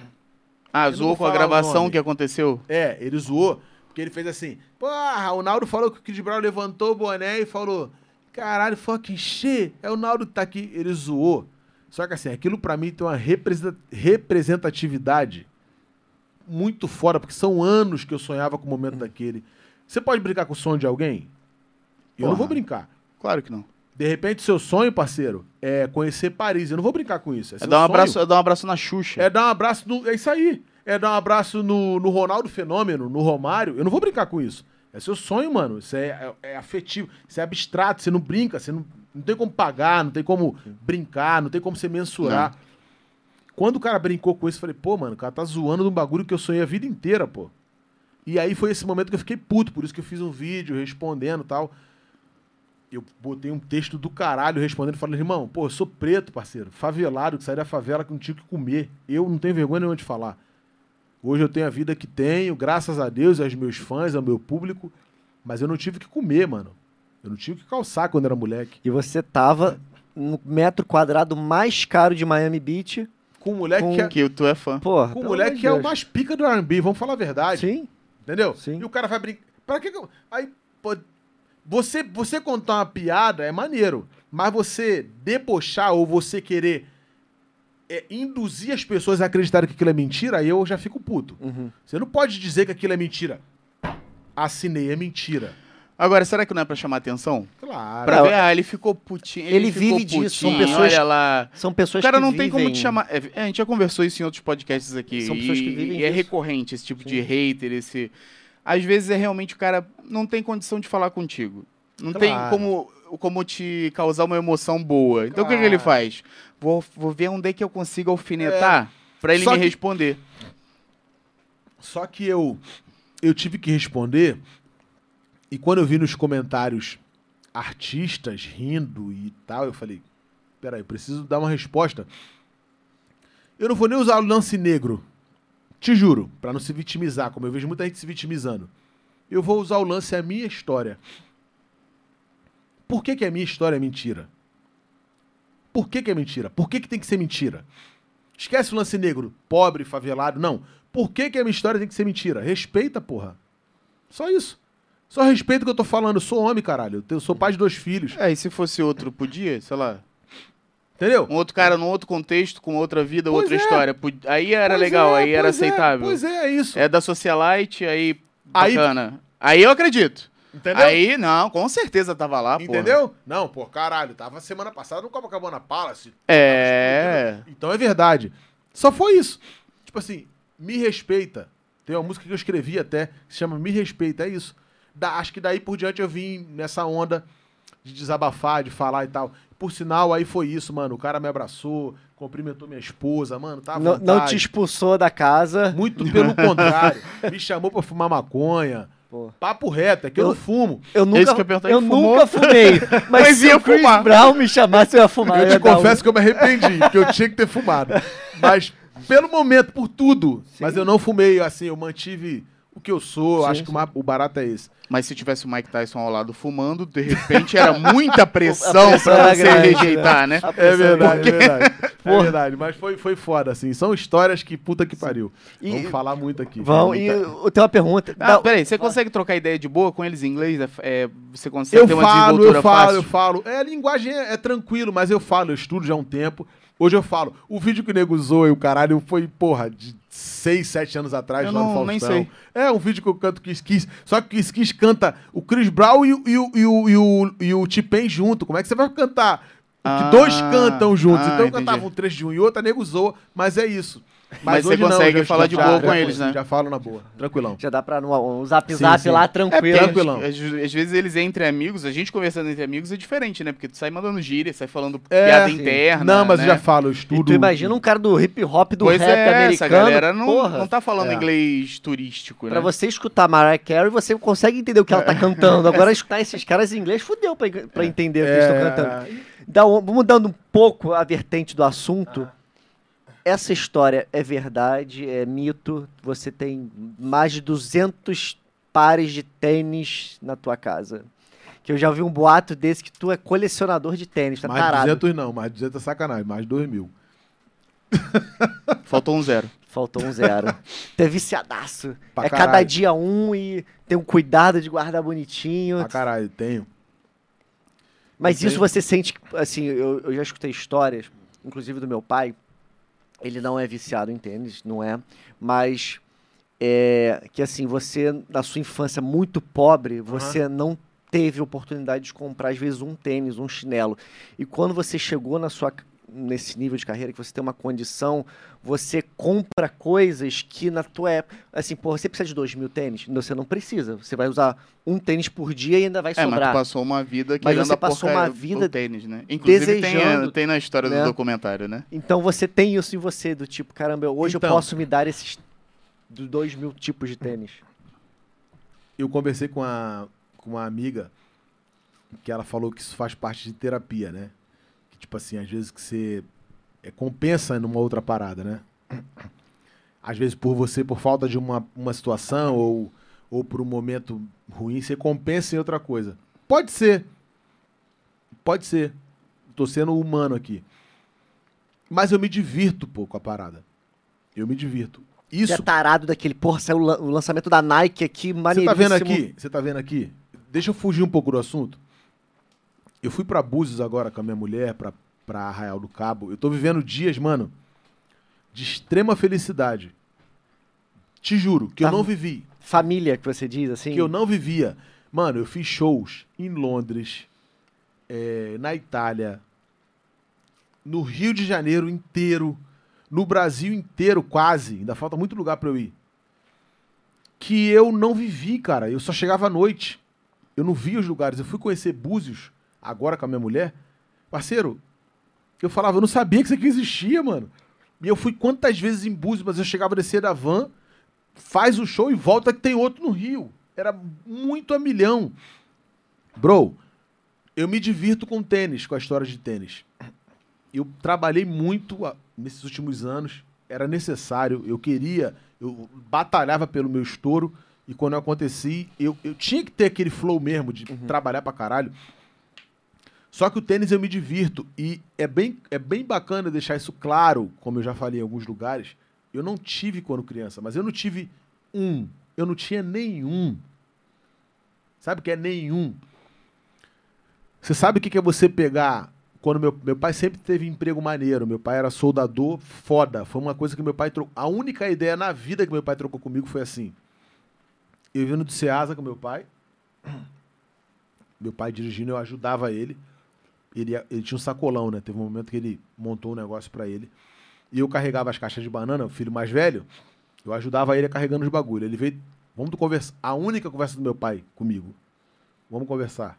Ah, Eu zoou com a gravação que aconteceu? É, ele zoou, porque ele fez assim: Porra, o Naldo falou que o Kid Brown levantou o boné e falou: Caralho, fucking shit, é o Naldo que tá aqui. Ele zoou. Só que assim, aquilo pra mim tem uma representa- representatividade muito fora, porque são anos que eu sonhava com o momento daquele. Você pode brincar com o sonho de alguém? Eu não Porra. vou brincar. Claro que não. De repente, seu sonho, parceiro, é conhecer Paris. Eu não vou brincar com isso. É, É dar, um abraço, é dar um abraço na Xuxa. É dar um abraço no. É isso aí. É dar um abraço no, no Ronaldo Fenômeno, no Romário. Eu não vou brincar com isso. É seu sonho, mano. Isso é, é, é afetivo. Isso é abstrato. Você não brinca. Você não, não tem como pagar, não tem como brincar, não tem como você mensurar. Quando o cara brincou com isso, eu falei, pô, mano, o cara tá zoando de um bagulho que eu sonhei a vida inteira, pô. E aí foi esse momento que eu fiquei puto, por isso que eu fiz um vídeo respondendo e tal. Eu botei um texto do caralho respondendo, falando, irmão, pô, eu sou preto, parceiro, favelado, que saí da favela que não tinha o que comer. Eu não tenho vergonha nenhuma de falar. Hoje eu tenho a vida que tenho, graças a Deus, aos meus fãs, ao meu público, mas eu não tive o que comer, mano. Eu não tive o que calçar quando era moleque. E você tava no metro quadrado mais caro de Miami Beach. Com um moleque Com- que é, Que tu é fã. Porra, com um pelo moleque que é o Deus. mais pica do R&B, vamos falar a verdade. Sim. Entendeu? Sim. E o cara vai brincar. Pra que que eu... Aí, pô, você, você contar uma piada é maneiro, mas você debochar ou você querer é, induzir as pessoas a acreditarem que aquilo é mentira, aí eu já fico puto. Uhum. Você não pode dizer que aquilo é mentira. Assinei, é mentira. Agora, será que não é pra chamar atenção? Claro. Pra ver, ah, ele ficou putinho. ele ficou vive disso, são putinho, pessoas- Olha lá. São pessoas O cara que não tem como vivem- te chamar. é, a gente já conversou isso em outros podcasts aqui. São pessoas e, que vivem e é disso. recorrente esse tipo de hater, esse. Às vezes é realmente o cara não tem condição de falar contigo. Não tem Claro. como, como te causar uma emoção boa. Então o que, que ele Claro. faz? Vou, vou ver onde é que eu consigo alfinetar pra ele Só me que- responder. Só que eu eu tive que responder e quando eu vi nos comentários artistas rindo e tal, eu falei, peraí, eu preciso dar uma resposta. Eu não vou nem usar o lance negro, te juro, pra não se vitimizar, como eu vejo muita gente se vitimizando. Eu vou usar o lance a minha história. Por que, que a minha história é mentira? Por que, que é mentira? Por que, que tem que ser mentira? Esquece o lance negro, pobre, favelado. Não. Por que, que a minha história tem que ser mentira? Respeita, porra. Só isso. Só respeita o que eu tô falando. Eu sou homem, caralho. Eu sou pai de dois filhos. É, e se fosse outro, podia, sei lá, Entendeu? um outro cara num outro contexto, com outra vida, Pois outra é. história. Aí era Pois legal, é, aí era é, aceitável. pois é, é isso. É da socialite, aí Aí- bacana. Aí, eu acredito. Entendeu? Aí, não, com certeza tava lá, pô. Entendeu? Não, pô, caralho. Tava semana passada no Copacabana Palace. É. Então é verdade. Só foi isso. Tipo assim, me respeita. Tem uma música que eu escrevi até, que se chama Me Respeita, é isso. Da- acho que daí por diante eu vim nessa onda de desabafar, de falar e tal. Por sinal, aí foi isso, mano. O cara me abraçou, cumprimentou minha esposa, mano. Tá à Não, não te expulsou da casa. Muito pelo contrário. Me chamou pra fumar maconha. Pô. Papo reto, é que eu, Eu- não fumo. Eu nunca, Esse que eu perguntei, eu nunca fumei. Mas, Mas se ia o Chris fumar. Brown me chamasse, eu ia fumar. Eu ia te dar um- confesso que eu me arrependi, porque eu tinha que ter fumado. Mas Pelo momento, por tudo. Mas eu não fumei, assim, eu mantive o que eu sou. Sim, acho que o barato é esse. Mas se tivesse o Mike Tyson ao lado fumando, de repente era muita pressão pressão pra era você grande, rejeitar, né? É verdade, grande. é verdade. É verdade, mas foi, foi foda, assim. São histórias que puta que pariu. E- Vamos falar muito aqui. Vão, e eu tenho uma pergunta. Ah, Não, peraí, você consegue trocar ideia de boa com eles em inglês? É, é, você consegue Eu ter uma falo, desenvoltura eu falo, fácil? eu falo. É, a linguagem é, é tranquilo, mas eu falo, eu estudo já há um tempo. Hoje eu falo. O vídeo que o nego usou e o caralho foi, porra, de 6, 7 anos atrás, Eu lá no não- Faustão. nem sei. É um vídeo que eu canto Kiss Kiss. Só que o Kiss Kiss canta o Chris Brown e, o- e, o- e, o- e, o, e o T-Pain junto. Como é que você vai cantar? Que Ah, dois cantam juntos. ah, então eu entendi. cantava um trecho de um e outro, a nego usou, mas é isso. Mas você hoje não, consegue já- falar de já- boa já com eles, né? Já falo na boa. Tranquilão. Já dá pra no, um zap Sim, zap sim. lá É, tranquilo. tranquilão. Às, às vezes eles entre amigos, a gente conversando entre amigos é diferente, né? Porque tu sai mandando gíria, sai falando É, piada sim. interna. Não, mas né? eu já falo, eu E estudo. tu imagina um cara do hip hop, do Pois rap é, americano. essa galera não, porra, não tá falando É. inglês turístico, né? Pra você escutar Mariah Carey, você consegue entender o que ela tá cantando. Agora, escutar esses caras em inglês, fudeu pra, pra entender o que eles estão cantando. Então, vamos mudando um pouco a vertente do assunto. Essa história é verdade, é mito. Você tem mais de 200 pares de tênis na tua casa. Que eu já vi um boato desse que tu é colecionador de tênis, tá Mais tarado. 200 não, mais 200 é sacanagem, mais 2 mil. Faltou um zero. Faltou um zero. tu é viciadaço. Pra é cada caralho. dia um e tem um cuidado de guardar bonitinho. Pra caralho, tenho. Mas Eu isso tenho. você sente, assim, eu, eu já escutei histórias, inclusive do meu pai, ele não é viciado em tênis, não é, mas é que assim, você, na sua infância muito pobre, você não teve oportunidade de comprar, às vezes, um tênis, um chinelo. E quando você chegou na sua, nesse nível de carreira, que você tem uma condição, você compra coisas que na tua época, assim, pô, você precisa de dois mil tênis? Você não precisa, você vai usar um tênis por dia e ainda vai É, mas sobrar. tu passou uma vida Mas querendo você passou uma vida tênis, né? Inclusive tem, desejando, a- tem na história né? do documentário, né? Então você tem isso em você, do tipo, caramba, hoje Então. eu posso me dar esses dos dois mil tipos de tênis. Eu conversei com, a, com uma amiga que ela falou que isso faz parte de terapia, né? Tipo assim, às vezes que você é, compensa numa outra parada, né? Às vezes por você, por falta de uma, uma situação ou, ou por um momento ruim, você compensa em outra coisa. Pode ser. Pode ser. Tô sendo humano aqui. Mas eu me divirto pô, com a parada. Eu me divirto. Você Isso é tarado daquele, porra, saiu o lan- o lançamento da Nike aqui, Você maneiríssimo. tá vendo aqui? Você tá vendo aqui? Deixa eu fugir um pouco do assunto. Eu fui pra Búzios agora com a minha mulher, pra, pra Arraial do Cabo. Eu tô vivendo dias, mano, de extrema felicidade. Te juro, que eu não vivi. Família, que você diz, assim. Que eu não vivia. Mano, eu fiz shows em Londres, eh, na Itália, no Rio de Janeiro inteiro, no Brasil inteiro quase. Ainda falta muito lugar pra eu ir. Que eu não vivi, cara. Eu só chegava à noite. Eu não via os lugares. Eu fui conhecer Búzios, agora com a minha mulher. Parceiro, eu falava, eu não sabia que isso aqui existia, mano. E eu fui quantas vezes em Búzios, mas eu chegava a descer da van, faz o show e volta que tem outro no Rio. Era muito a milhão. Bro, eu me divirto com tênis, com a história de tênis. Eu trabalhei muito ah, nesses últimos anos, era necessário, eu queria, eu batalhava pelo meu estouro, e quando eu aconteci, eu, eu tinha que ter aquele flow mesmo de trabalhar pra caralho. Só que o tênis eu me divirto, e é bem, é bem bacana deixar isso claro, como eu já falei em alguns lugares. Eu não tive quando criança, mas eu não tive um, eu não tinha nenhum. Sabe o que é nenhum? Você sabe o que é você pegar. Quando meu, meu pai sempre teve emprego maneiro, meu pai era soldador foda. Foi uma coisa que meu pai trocou. A única ideia na vida que meu pai trocou comigo foi assim. Eu vindo do Ceasa com meu pai. Meu pai dirigindo, eu ajudava ele. Ele, ele tinha um sacolão, né? Teve um momento que ele montou um negócio pra ele. E eu carregava as caixas de banana, o filho mais velho. Eu ajudava ele carregando os bagulho. Ele veio. Vamos conversar. A única conversa do meu pai comigo. Vamos conversar.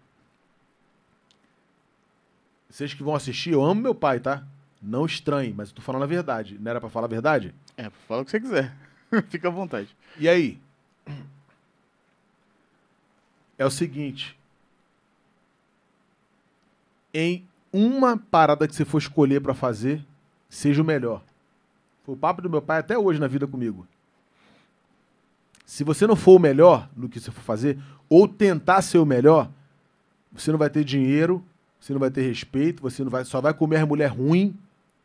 Vocês que vão assistir, eu amo meu pai, tá? Não estranhe, mas eu tô falando a verdade. Não era pra falar a verdade? É, fala o que você quiser. Fica à vontade. E aí? É o seguinte. Em uma parada que você for escolher pra fazer, seja o melhor. Foi o papo do meu pai até hoje na vida comigo. Se você não for o melhor no que você for fazer, ou tentar ser o melhor, você não vai ter dinheiro, você não vai ter respeito, você não vai, só vai comer mulher ruim.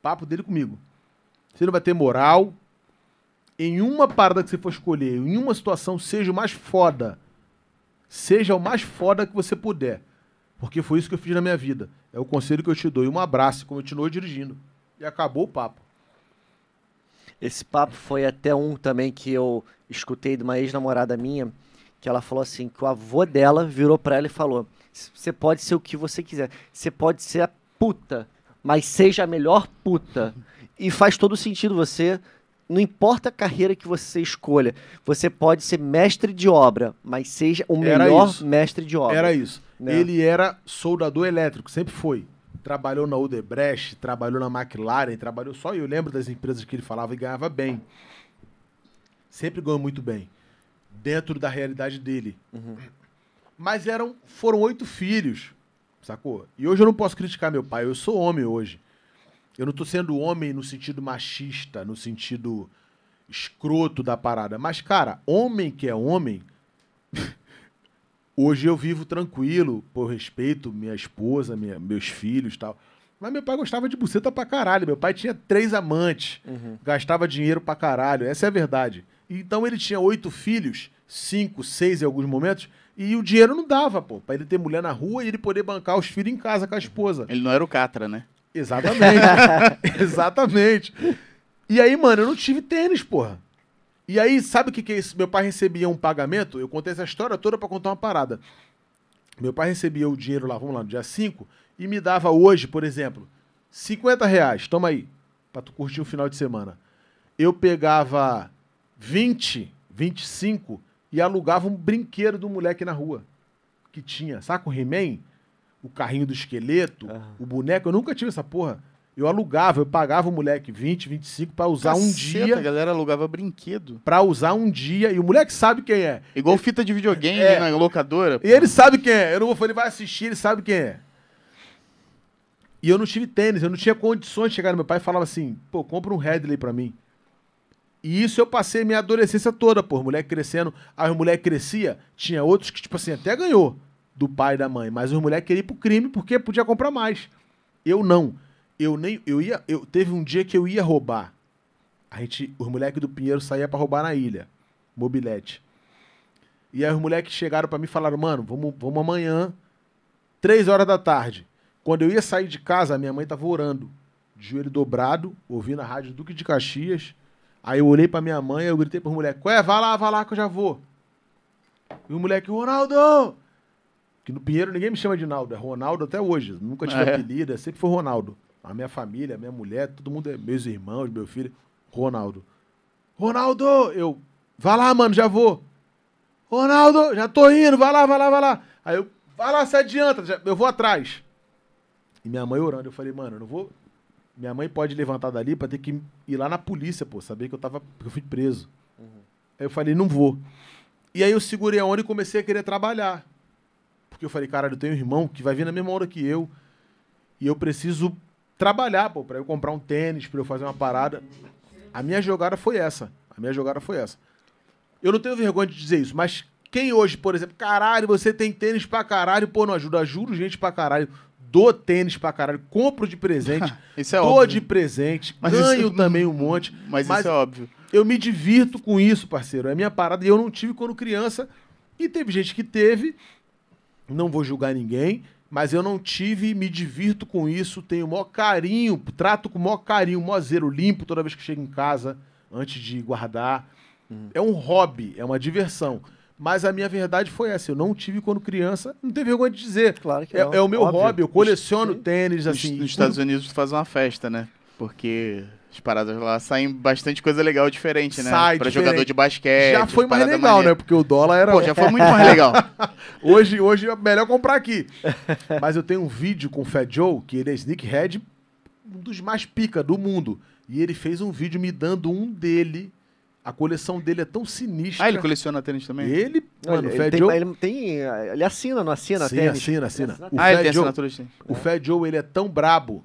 Papo dele comigo. Você não vai ter moral. Em uma parada que você for escolher, em uma situação, seja o mais foda. Seja o mais foda que você puder. Porque foi isso que eu fiz na minha vida. É o conselho que eu te dou. E um abraço, continuou dirigindo. E acabou o papo. Esse papo foi até um também que eu escutei de uma ex-namorada minha, que ela falou assim, que o avô dela virou pra ela e falou: "Você pode ser o que você quiser. Você pode ser a puta, mas seja a melhor puta". E faz todo sentido você não importa a carreira que você escolha, você pode ser mestre de obra, mas seja o melhor mestre de obra. Era isso. Né? Ele era soldador elétrico, sempre foi. Trabalhou na Odebrecht, trabalhou na McLaren, trabalhou só. Eu lembro das empresas que ele falava e ganhava bem. Sempre ganhou muito bem. Dentro da realidade dele. Mas eram, foram oito filhos, sacou? E hoje eu não posso criticar meu pai, eu sou homem hoje. Eu não tô sendo homem no sentido machista, no sentido escroto da parada. Mas, cara, homem que é homem, Hoje eu vivo tranquilo, por respeito minha esposa, minha- meus filhos e tal. Mas meu pai gostava de buceta pra caralho. Meu pai tinha três amantes, gastava dinheiro pra caralho. Essa é a verdade. Então ele tinha oito filhos, cinco, seis em alguns momentos, e o dinheiro não dava, pô, pra ele ter mulher na rua e ele poder bancar os filhos em casa com a esposa. Ele não era o Catra, né? Exatamente. Exatamente. E aí, mano, eu não tive tênis, porra. E aí, sabe o que, que é isso? Meu pai recebia um pagamento, eu contei essa história toda pra contar uma parada. Meu pai recebia o dinheiro lá, vamos lá, no dia 5, e me dava hoje, por exemplo, 50 reais, toma aí, pra tu curtir o final de semana. Eu pegava 20, 25 e alugava um brinquedo do moleque na rua. Que tinha, saca o He-Man? O carrinho do esqueleto, o boneco, eu nunca tive essa porra. Eu alugava, eu pagava o moleque 20, 25 pra usar um Caceta, dia A galera alugava brinquedo. Pra usar um dia e o moleque sabe quem é. Igual fita de videogame É. na locadora. E ele sabe quem é. Eu não vou falar, ele vai assistir, ele sabe quem é. E eu não tive tênis, eu não tinha condições de chegar no meu pai e falava assim, pô, compra um Headley pra mim. E isso eu passei minha adolescência toda, pô, moleque crescendo. Aí o moleque crescia, tinha outros que, tipo assim, até ganhou do pai e da mãe, mas os moleques queriam ir pro crime porque podia comprar mais. Eu não. Eu nem. Eu ia. Eu, teve um dia que eu ia roubar. A gente, os moleques do Pinheiro saía pra roubar na ilha. Mobilete. E aí os moleques chegaram pra mim e falaram, mano, vamos, vamos amanhã, três horas da tarde. Quando eu ia sair de casa, a minha mãe tava orando, de joelho dobrado, ouvindo a rádio Duque de Caxias. Aí eu olhei pra minha mãe e eu gritei pros moleques, ué, vai lá, vai lá que eu já vou. E o moleque, Ronaldo! Que no Pinheiro ninguém me chama de Naldo, é Ronaldo até hoje. Nunca tive Ah, é? apelido, é sempre foi Ronaldo. A minha família, a minha mulher, todo mundo é meus irmãos, meu filho, Ronaldo. Ronaldo! Eu, vai lá, mano, já vou. Ronaldo, já tô indo, vai lá, vai lá, vai lá. Aí eu, vai lá, se adianta, já- eu vou atrás. E minha mãe orando, eu falei, mano, eu não vou. Minha mãe pode levantar dali pra ter que ir lá na polícia, pô, saber que eu tava. que eu fui preso. Aí eu falei, não vou. E aí eu segurei a onda e comecei a querer trabalhar. Porque eu falei, caralho, eu tenho um irmão que vai vir na mesma hora que eu. E eu preciso trabalhar, pô, pra eu comprar um tênis, pra eu fazer uma parada. A minha jogada foi essa. A minha jogada foi essa. Eu não tenho vergonha de dizer isso, mas quem hoje, por exemplo, caralho, você tem tênis pra caralho, pô, não ajuda, ajudo gente pra caralho, dou tênis pra caralho, compro de presente, Isso é dou óbvio. de presente, Mas ganho isso- também um monte. Mas, Mas isso é óbvio. eu me divirto com isso, parceiro. É minha parada e eu não tive quando criança. E teve gente que teve. Não vou julgar ninguém, mas eu não tive, me divirto com isso, tenho o maior carinho, trato com o maior carinho, o maior zero limpo toda vez que chego em casa, antes de guardar. É um hobby, é uma diversão. Mas a minha verdade foi essa, eu não tive quando criança, não tenho vergonha de dizer. Claro que É, é o meu Óbvio. hobby, eu coleciono Sim. tênis, Nos- assim. nos Estados Unidos tu faz uma festa, né? Porque as paradas lá saem bastante coisa legal diferente, né? Sai pra diferente. jogador de basquete. Já foi mais legal, né? maneiras. Porque o dólar era Pô, já foi muito mais legal. Hoje, hoje é melhor comprar aqui. Mas eu tenho um vídeo com o Fat Joe, que ele é sneakhead, um dos mais pica do mundo. E ele fez um vídeo me dando um dele. A coleção dele é tão sinistra. Ah, ele coleciona tênis também? Ele, mano, Ele, Fat tem, Joe... ele tem. Ele assina, não assina? Sim, tênis? assina, assina. Ele O ah, ele tem Joe- assinatura de tênis. O Fat Joe, ele é tão brabo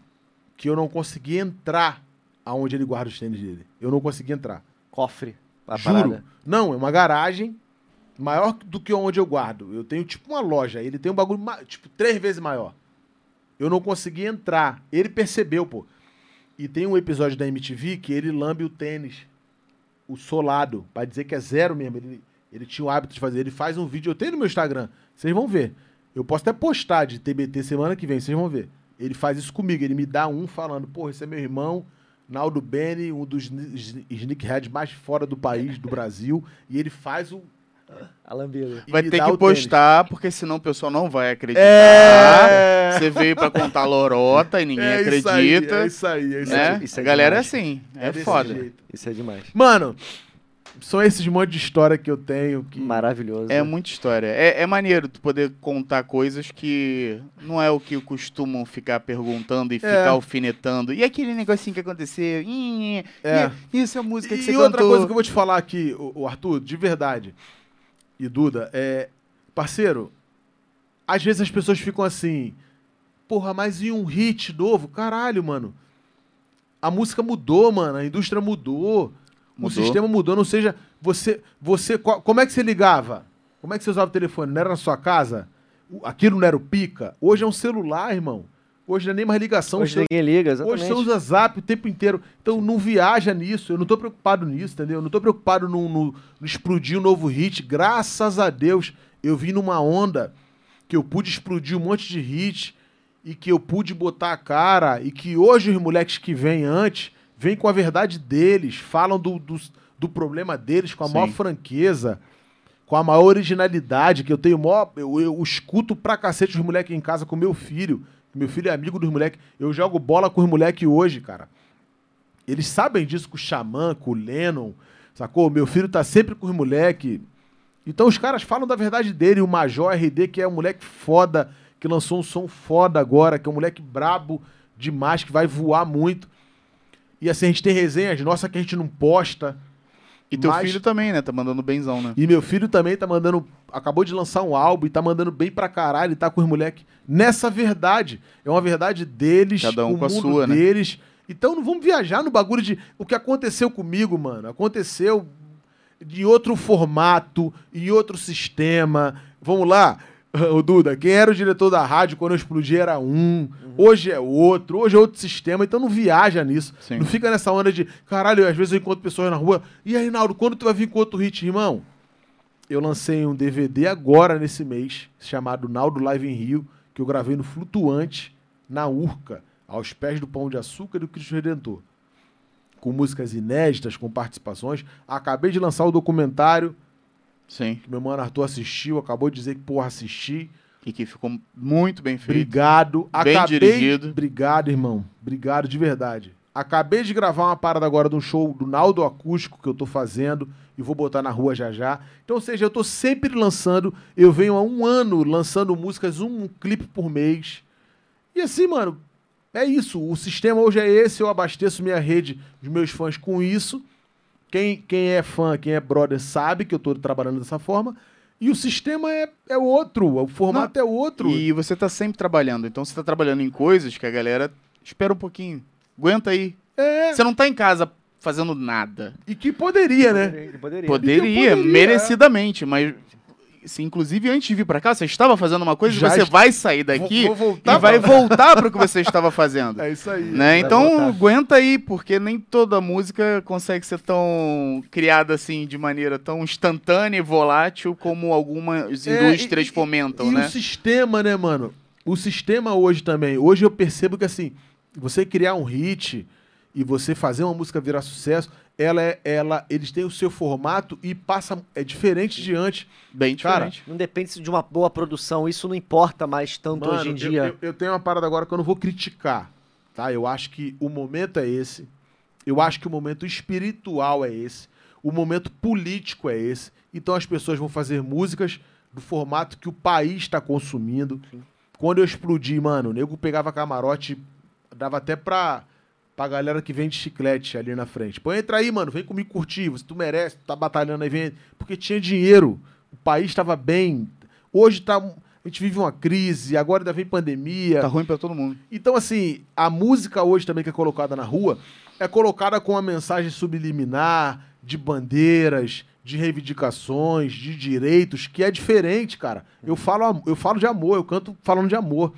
que eu não consegui entrar aonde ele guarda os tênis dele. Eu não consegui entrar. Cofre. Juro. parada. Não, é uma garagem maior do que onde eu guardo. Eu tenho tipo uma loja. Ele tem um bagulho tipo três vezes maior. Eu não consegui entrar. Ele percebeu, pô. E tem um episódio da MTV que ele lambe o tênis, o solado, pra dizer que é zero mesmo. Ele, ele tinha o hábito de fazer. Ele faz um vídeo, eu tenho no meu Instagram. Vocês vão ver. Eu posso até postar de TBT semana que vem, vocês vão ver. Ele faz isso comigo. Ele me dá um falando, pô, esse é meu irmão. Naldo Beni, um dos sne- sneakerheads mais fora do país, do Brasil, e ele faz o. A lambida. Vai ter que o tênis. postar, porque senão o pessoal não vai acreditar. É! Você veio pra contar lorota e ninguém É isso acredita. aí, é isso aí, é isso né? aí. Isso é a galera é demais. assim, é, desse foda. jeito. Isso é demais. Mano, são esses monte de história que eu tenho que. Maravilhoso. É muita história. É, é maneiro tu poder contar coisas que não é o que costumam ficar perguntando e ficar alfinetando. E aquele negocinho que aconteceu? É. e Isso é a música que E você outra cantou. coisa que eu vou te falar aqui, o, Arthur, de verdade, e Duda, é. Parceiro, às vezes as pessoas ficam assim. Porra, mas e um hit novo? Caralho, mano. A música mudou, mano. A indústria mudou. O Mudou. sistema mudou. Não seja. Você. você co- Como é que você ligava? Como é que você usava o telefone? Não era na sua casa? O- Aquilo não era o pica? Hoje é um celular, irmão. Hoje não é nem mais ligação. Hoje você- ninguém liga, exatamente. Hoje você usa zap o tempo inteiro. Então não viaja nisso. Eu não tô preocupado nisso, entendeu? Eu não tô preocupado no, no- no explodir um novo hit. Graças a Deus, eu vim numa onda que eu pude explodir um monte de hit e que eu pude botar a cara e que hoje os moleques que vêm antes vêm com a verdade deles, falam do, do, do problema deles com a Sim. maior franqueza, com a maior originalidade, que eu tenho maior, eu, eu escuto pra cacete os moleques em casa com meu filho. Meu filho é amigo dos moleques. Eu jogo bola com os moleques hoje, cara. Eles sabem disso com o Xamã, com o Lennon, sacou? Meu filho tá sempre com os moleques. Então os caras falam da verdade dele. O Major RD, que é um moleque foda, que lançou um som foda agora, que é um moleque brabo demais, que vai voar muito. E assim, a gente tem resenhas nossas que a gente não posta. E teu Mas- filho também, né? Tá mandando benzão, né? E meu filho também tá mandando. Acabou de lançar um álbum e tá mandando bem pra caralho. E tá com os moleques nessa verdade. É uma verdade deles, Cada um o com a sua, né? deles. Então não vamos viajar no bagulho de. O que aconteceu comigo, mano? Aconteceu de outro formato, em outro sistema. Vamos lá. O Duda, quem era o diretor da rádio quando eu explodi era um, hoje é outro, hoje é outro sistema, então não viaja nisso. Sim. Não fica nessa onda de, caralho, às vezes eu encontro pessoas na rua, e aí, Naldo, quando tu vai vir com outro hit, irmão? Eu lancei um DVD agora nesse mês, chamado Naldo Live em Rio, que eu gravei no Flutuante, na Urca, aos pés do Pão de Açúcar e do Cristo Redentor. Com músicas inéditas, com participações. Acabei de lançar o documentário, Sim. que meu mano Arthur assistiu, acabou de dizer que, porra, assisti. E que ficou muito bem feito. Obrigado. Bem Acabei... dirigido. Obrigado, irmão. Obrigado de verdade. Acabei de gravar uma parada agora de um show do Naldo Acústico que eu tô fazendo e vou botar na rua já já. Então, ou seja, eu tô sempre lançando. Eu venho há um ano lançando músicas, um clipe por mês. E assim, mano, é isso. O sistema hoje é esse. Eu abasteço minha rede dos meus fãs com isso. Quem, quem é fã, quem é brother, sabe que eu tô trabalhando dessa forma. E o sistema é, é outro, o formato é outro. E você tá sempre trabalhando. Então você tá trabalhando em coisas que a galera espera um pouquinho. Aguenta aí. É, Você não tá em casa fazendo nada. e que poderia, né? Ele poderia. Poderia, poderia, merecidamente, mas se, inclusive antes de vir pra cá, você estava fazendo uma coisa Já e você est- vai sair daqui Vou- vou voltar e vai pra- voltar pro que você estava fazendo. É isso aí. Né? Então voltar. aguenta aí, porque nem toda música consegue ser tão criada assim de maneira tão instantânea e volátil como algumas É, indústrias e- fomentam, e né? o sistema, né, mano? O sistema hoje também. Hoje eu percebo que, assim, você criar um hit e você fazer uma música virar sucesso, ela é. Ela, eles têm o seu formato e passa. É diferente de antes. Bem Cara, diferente. Não depende de uma boa produção, isso não importa mais tanto Mano, hoje em eu- dia. Eu, eu tenho uma parada agora que eu não vou criticar, tá? Eu acho que o momento é esse. Eu acho que o momento espiritual é esse. O momento político é esse. Então as pessoas vão fazer músicas do formato que o país está consumindo. Quando eu explodi, mano, o nego pegava camarote, dava até pra, pra galera que vende chiclete ali na frente. Pô, entra aí, mano, vem comigo curtir. Você, tu merece, tu tá batalhando aí, vem. Porque tinha dinheiro. O país estava bem. Hoje tá. A gente vive uma crise, agora ainda vem pandemia. Tá ruim pra todo mundo. Então, assim, a música hoje também que é colocada na rua, é colocada com uma mensagem subliminar, de bandeiras, de reivindicações, de direitos, que é diferente, cara. Eu falo, am- eu falo de amor, eu canto falando de amor.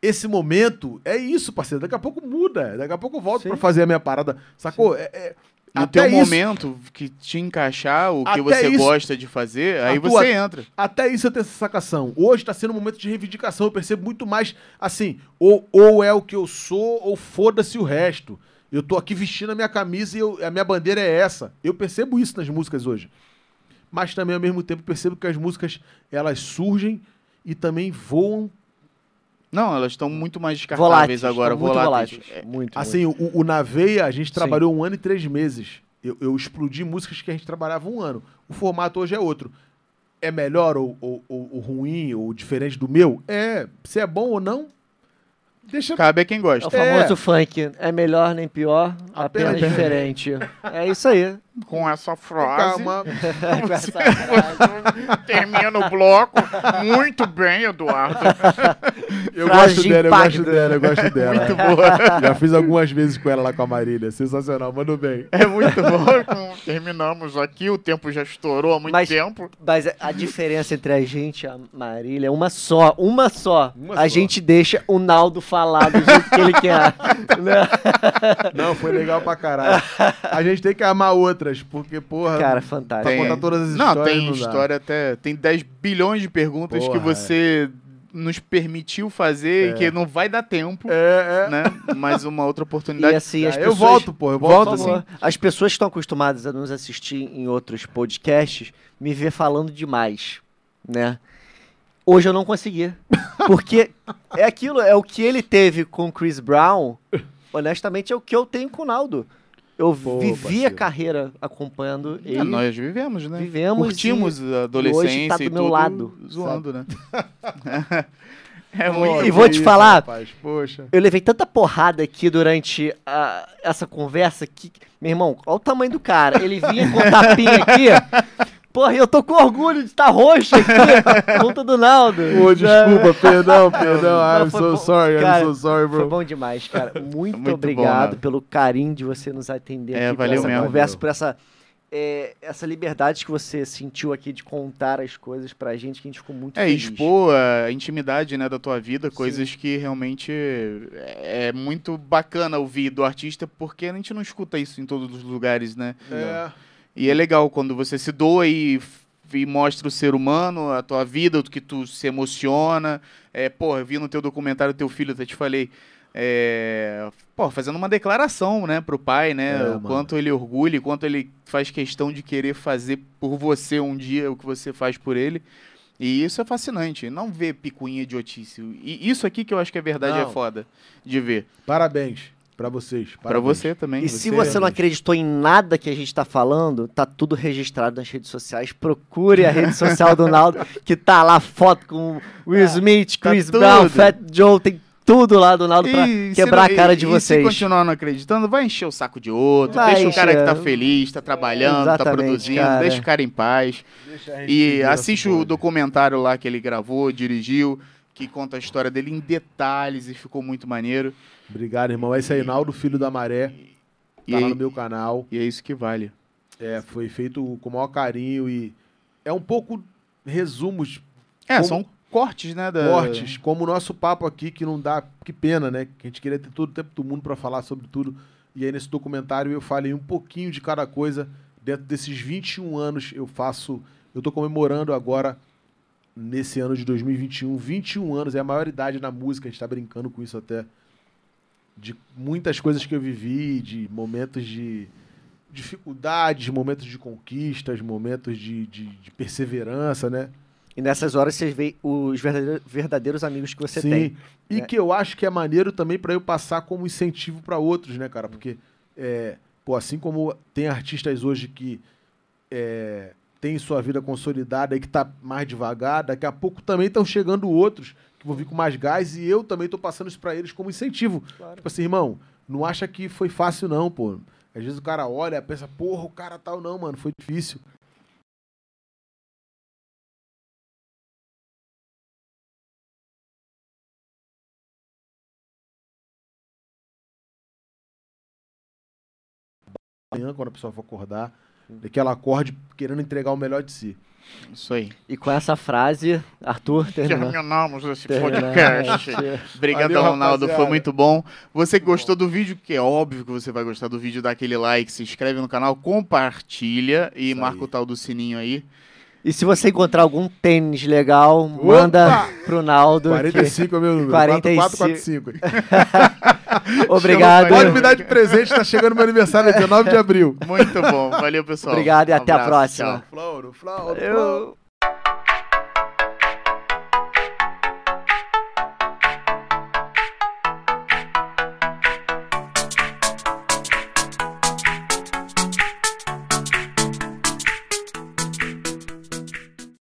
Esse momento é isso, parceiro. Daqui a pouco muda. Daqui a pouco eu volto pra fazer a minha parada. Sacou? É, é- No até teu isso- momento que te encaixar, o que você isso- gosta de fazer, aí tua- você entra. Até isso eu tenho essa sacação. Hoje tá sendo um momento de reivindicação. Eu percebo muito mais assim, ou, ou é o que eu sou, ou foda-se o resto. Eu tô aqui vestindo a minha camisa e eu- a minha bandeira é essa. Eu percebo isso nas músicas hoje. Mas também, ao mesmo tempo, percebo que as músicas, elas surgem e também voam. Não, elas estão muito mais descartáveis Voláteis. agora, muito voláteis. voláteis. Muito, Assim, o, o Na Veia, a gente Sim. trabalhou um ano e três meses. Eu, eu explodi músicas que a gente trabalhava um ano. O formato hoje é outro. É melhor ou, ou, ou- ou ruim ou diferente do meu? É. Se é bom ou não, deixa. Cabe a quem É o gosta. famoso funk. É melhor nem pior, apenas, Apenas diferente. É isso aí. Com essa frase, Calma. Com essa frase. termina o bloco. Muito bem, Eduardo. Eu Frase gosto de dela, eu impacto. gosto dela, eu gosto dela. Muito boa. Já fiz algumas vezes com ela lá com a Marília. Sensacional, mandou bem. É muito bom. Terminamos aqui, o tempo já estourou há muito Mas- tempo. Mas a diferença entre a gente e a Marília é uma só, uma só. Uma a só. gente deixa o Naldo falar do jeito que ele quer. Não, foi legal pra caralho. A gente tem que amar porque, porra. Cara, pra fantástico. Tem- contar todas as Não, histórias. tem não história até. Tem 10 bilhões de perguntas que Porra, você nos permitiu fazer É. e que não vai dar tempo, É, é. né? Mas uma outra E oportunidade. assim, as Ah, pessoas... Eu volto, pô. Eu volto Por assim. As pessoas que estão acostumadas a nos assistir em outros podcasts me vê falando demais, né? Hoje eu não consegui. Porque é aquilo, é o que ele teve com o Chris Brown, honestamente, é o que eu tenho com o Naldo. Eu Pô, vivi a parceiro. carreira acompanhando ele. É, nós vivemos, né? Vivemos Curtimos a hoje adolescência tá do e meu tudo lado, zoando, né? é muito E vou te falar- rapaz, Poxa. Eu levei tanta porrada aqui durante a- essa conversa que, meu irmão, olha o tamanho do cara. Ele vinha com tapinha aqui. Porra, eu tô com orgulho de estar roxo aqui, conta do Naldo. Pô, desculpa, perdão, perdão. Não, I'm foi so bom. sorry, Cara, I'm so sorry, Foi bro. bom demais, cara. Muito, Muito bom, obrigado Naldo. pelo carinho de você nos atender É, aqui, por valeu essa mesmo. conversa, Valeu. por essa, é, essa liberdade que você sentiu aqui de contar as coisas pra gente, que a gente ficou muito É, feliz. expor a intimidade né, da tua vida, coisas que realmente é é muito bacana ouvir do artista, porque a gente não escuta isso em todos os lugares, né? É, E é legal quando você se doa e, e mostra o ser humano, a tua vida, o que tu se emociona. É, pô, eu vi no teu documentário teu filho, até te falei. É, pô, fazendo uma declaração, né, pro pai, né? É, o quanto ele orgulha, o quanto ele faz questão de querer fazer por você um dia o que você faz por ele. E isso é fascinante. Não ver picuinha idiotice. E isso aqui que eu acho que é verdade Não. é foda de ver. Parabéns pra vocês. Pra parabéns. você também. E se você não acreditou em nada que a gente tá falando, tá tudo registrado nas redes sociais. Procure a rede social do Naldo, que tá lá foto com Will Smith, tá Chris tudo. Brown, Fat Joe, tem tudo lá do Naldo pra E se quebrar não- a cara e- de e vocês. se continuar não acreditando, vai encher o saco de outro. Vai deixa o cara que tá encher. feliz, tá trabalhando, tá Exatamente, produzindo, cara. deixa o cara em paz. Deixa a gente E assiste o documentário lá que ele gravou, dirigiu, que conta a história dele em detalhes e ficou muito maneiro. Obrigado, irmão. Esse aí, Naldo, filho da Maré. E, Tá lá aí- no meu canal. e é isso que vale. É, foi feito com o maior carinho e é um pouco resumos, É, Como- são cortes, né? Da... cortes, como o nosso papo aqui, que não dá, que pena, né? Que a gente queria ter todo o tempo do mundo pra falar sobre tudo. E aí nesse documentário eu falei um pouquinho de cada coisa. Dentro desses 21 anos eu faço, eu tô comemorando agora nesse ano de 2021, 21 anos, é a maior idade na música, a gente tá brincando com isso até. De muitas coisas que eu vivi, de momentos de dificuldades, momentos de conquistas, momentos de, de, de perseverança, né? E nessas horas você vê os verdadeiros, amigos que você Sim. tem. E né? que eu acho que é maneiro também pra eu passar como incentivo pra outros, né, cara? Porque, é, pô, assim como tem artistas hoje que é, têm sua vida consolidada e que tá mais devagar, daqui a pouco também estão chegando outros que vão vir com mais gás e eu também tô passando isso pra eles como incentivo. Tipo assim, irmão, não acha que foi fácil não, pô. Às vezes o cara olha, pensa, porra, o cara tal, não, mano, foi difícil. amanhã, quando a pessoa for acordar, é que ela acorde querendo entregar o melhor de si. Isso aí. E com essa frase, Arthur, terminou. Terminamos esse terminamos podcast. Obrigado, Valeu, Ronaldo. Foi rapaziada. muito bom. Você que gostou do vídeo, que é óbvio que você vai gostar do vídeo, dá aquele like, se inscreve no canal, compartilha e Isso marca aí. o tal do sininho aí. E se você encontrar algum tênis legal, manda pro Naldo. que- 45 é meu número. 45. 4445. Obrigado. Pode me dar de presente, tá chegando meu aniversário, 19 de abril. Muito bom. Valeu, pessoal. Obrigado e Um até a abraço. próxima. Tchau. Flauro, Flauro. Eu...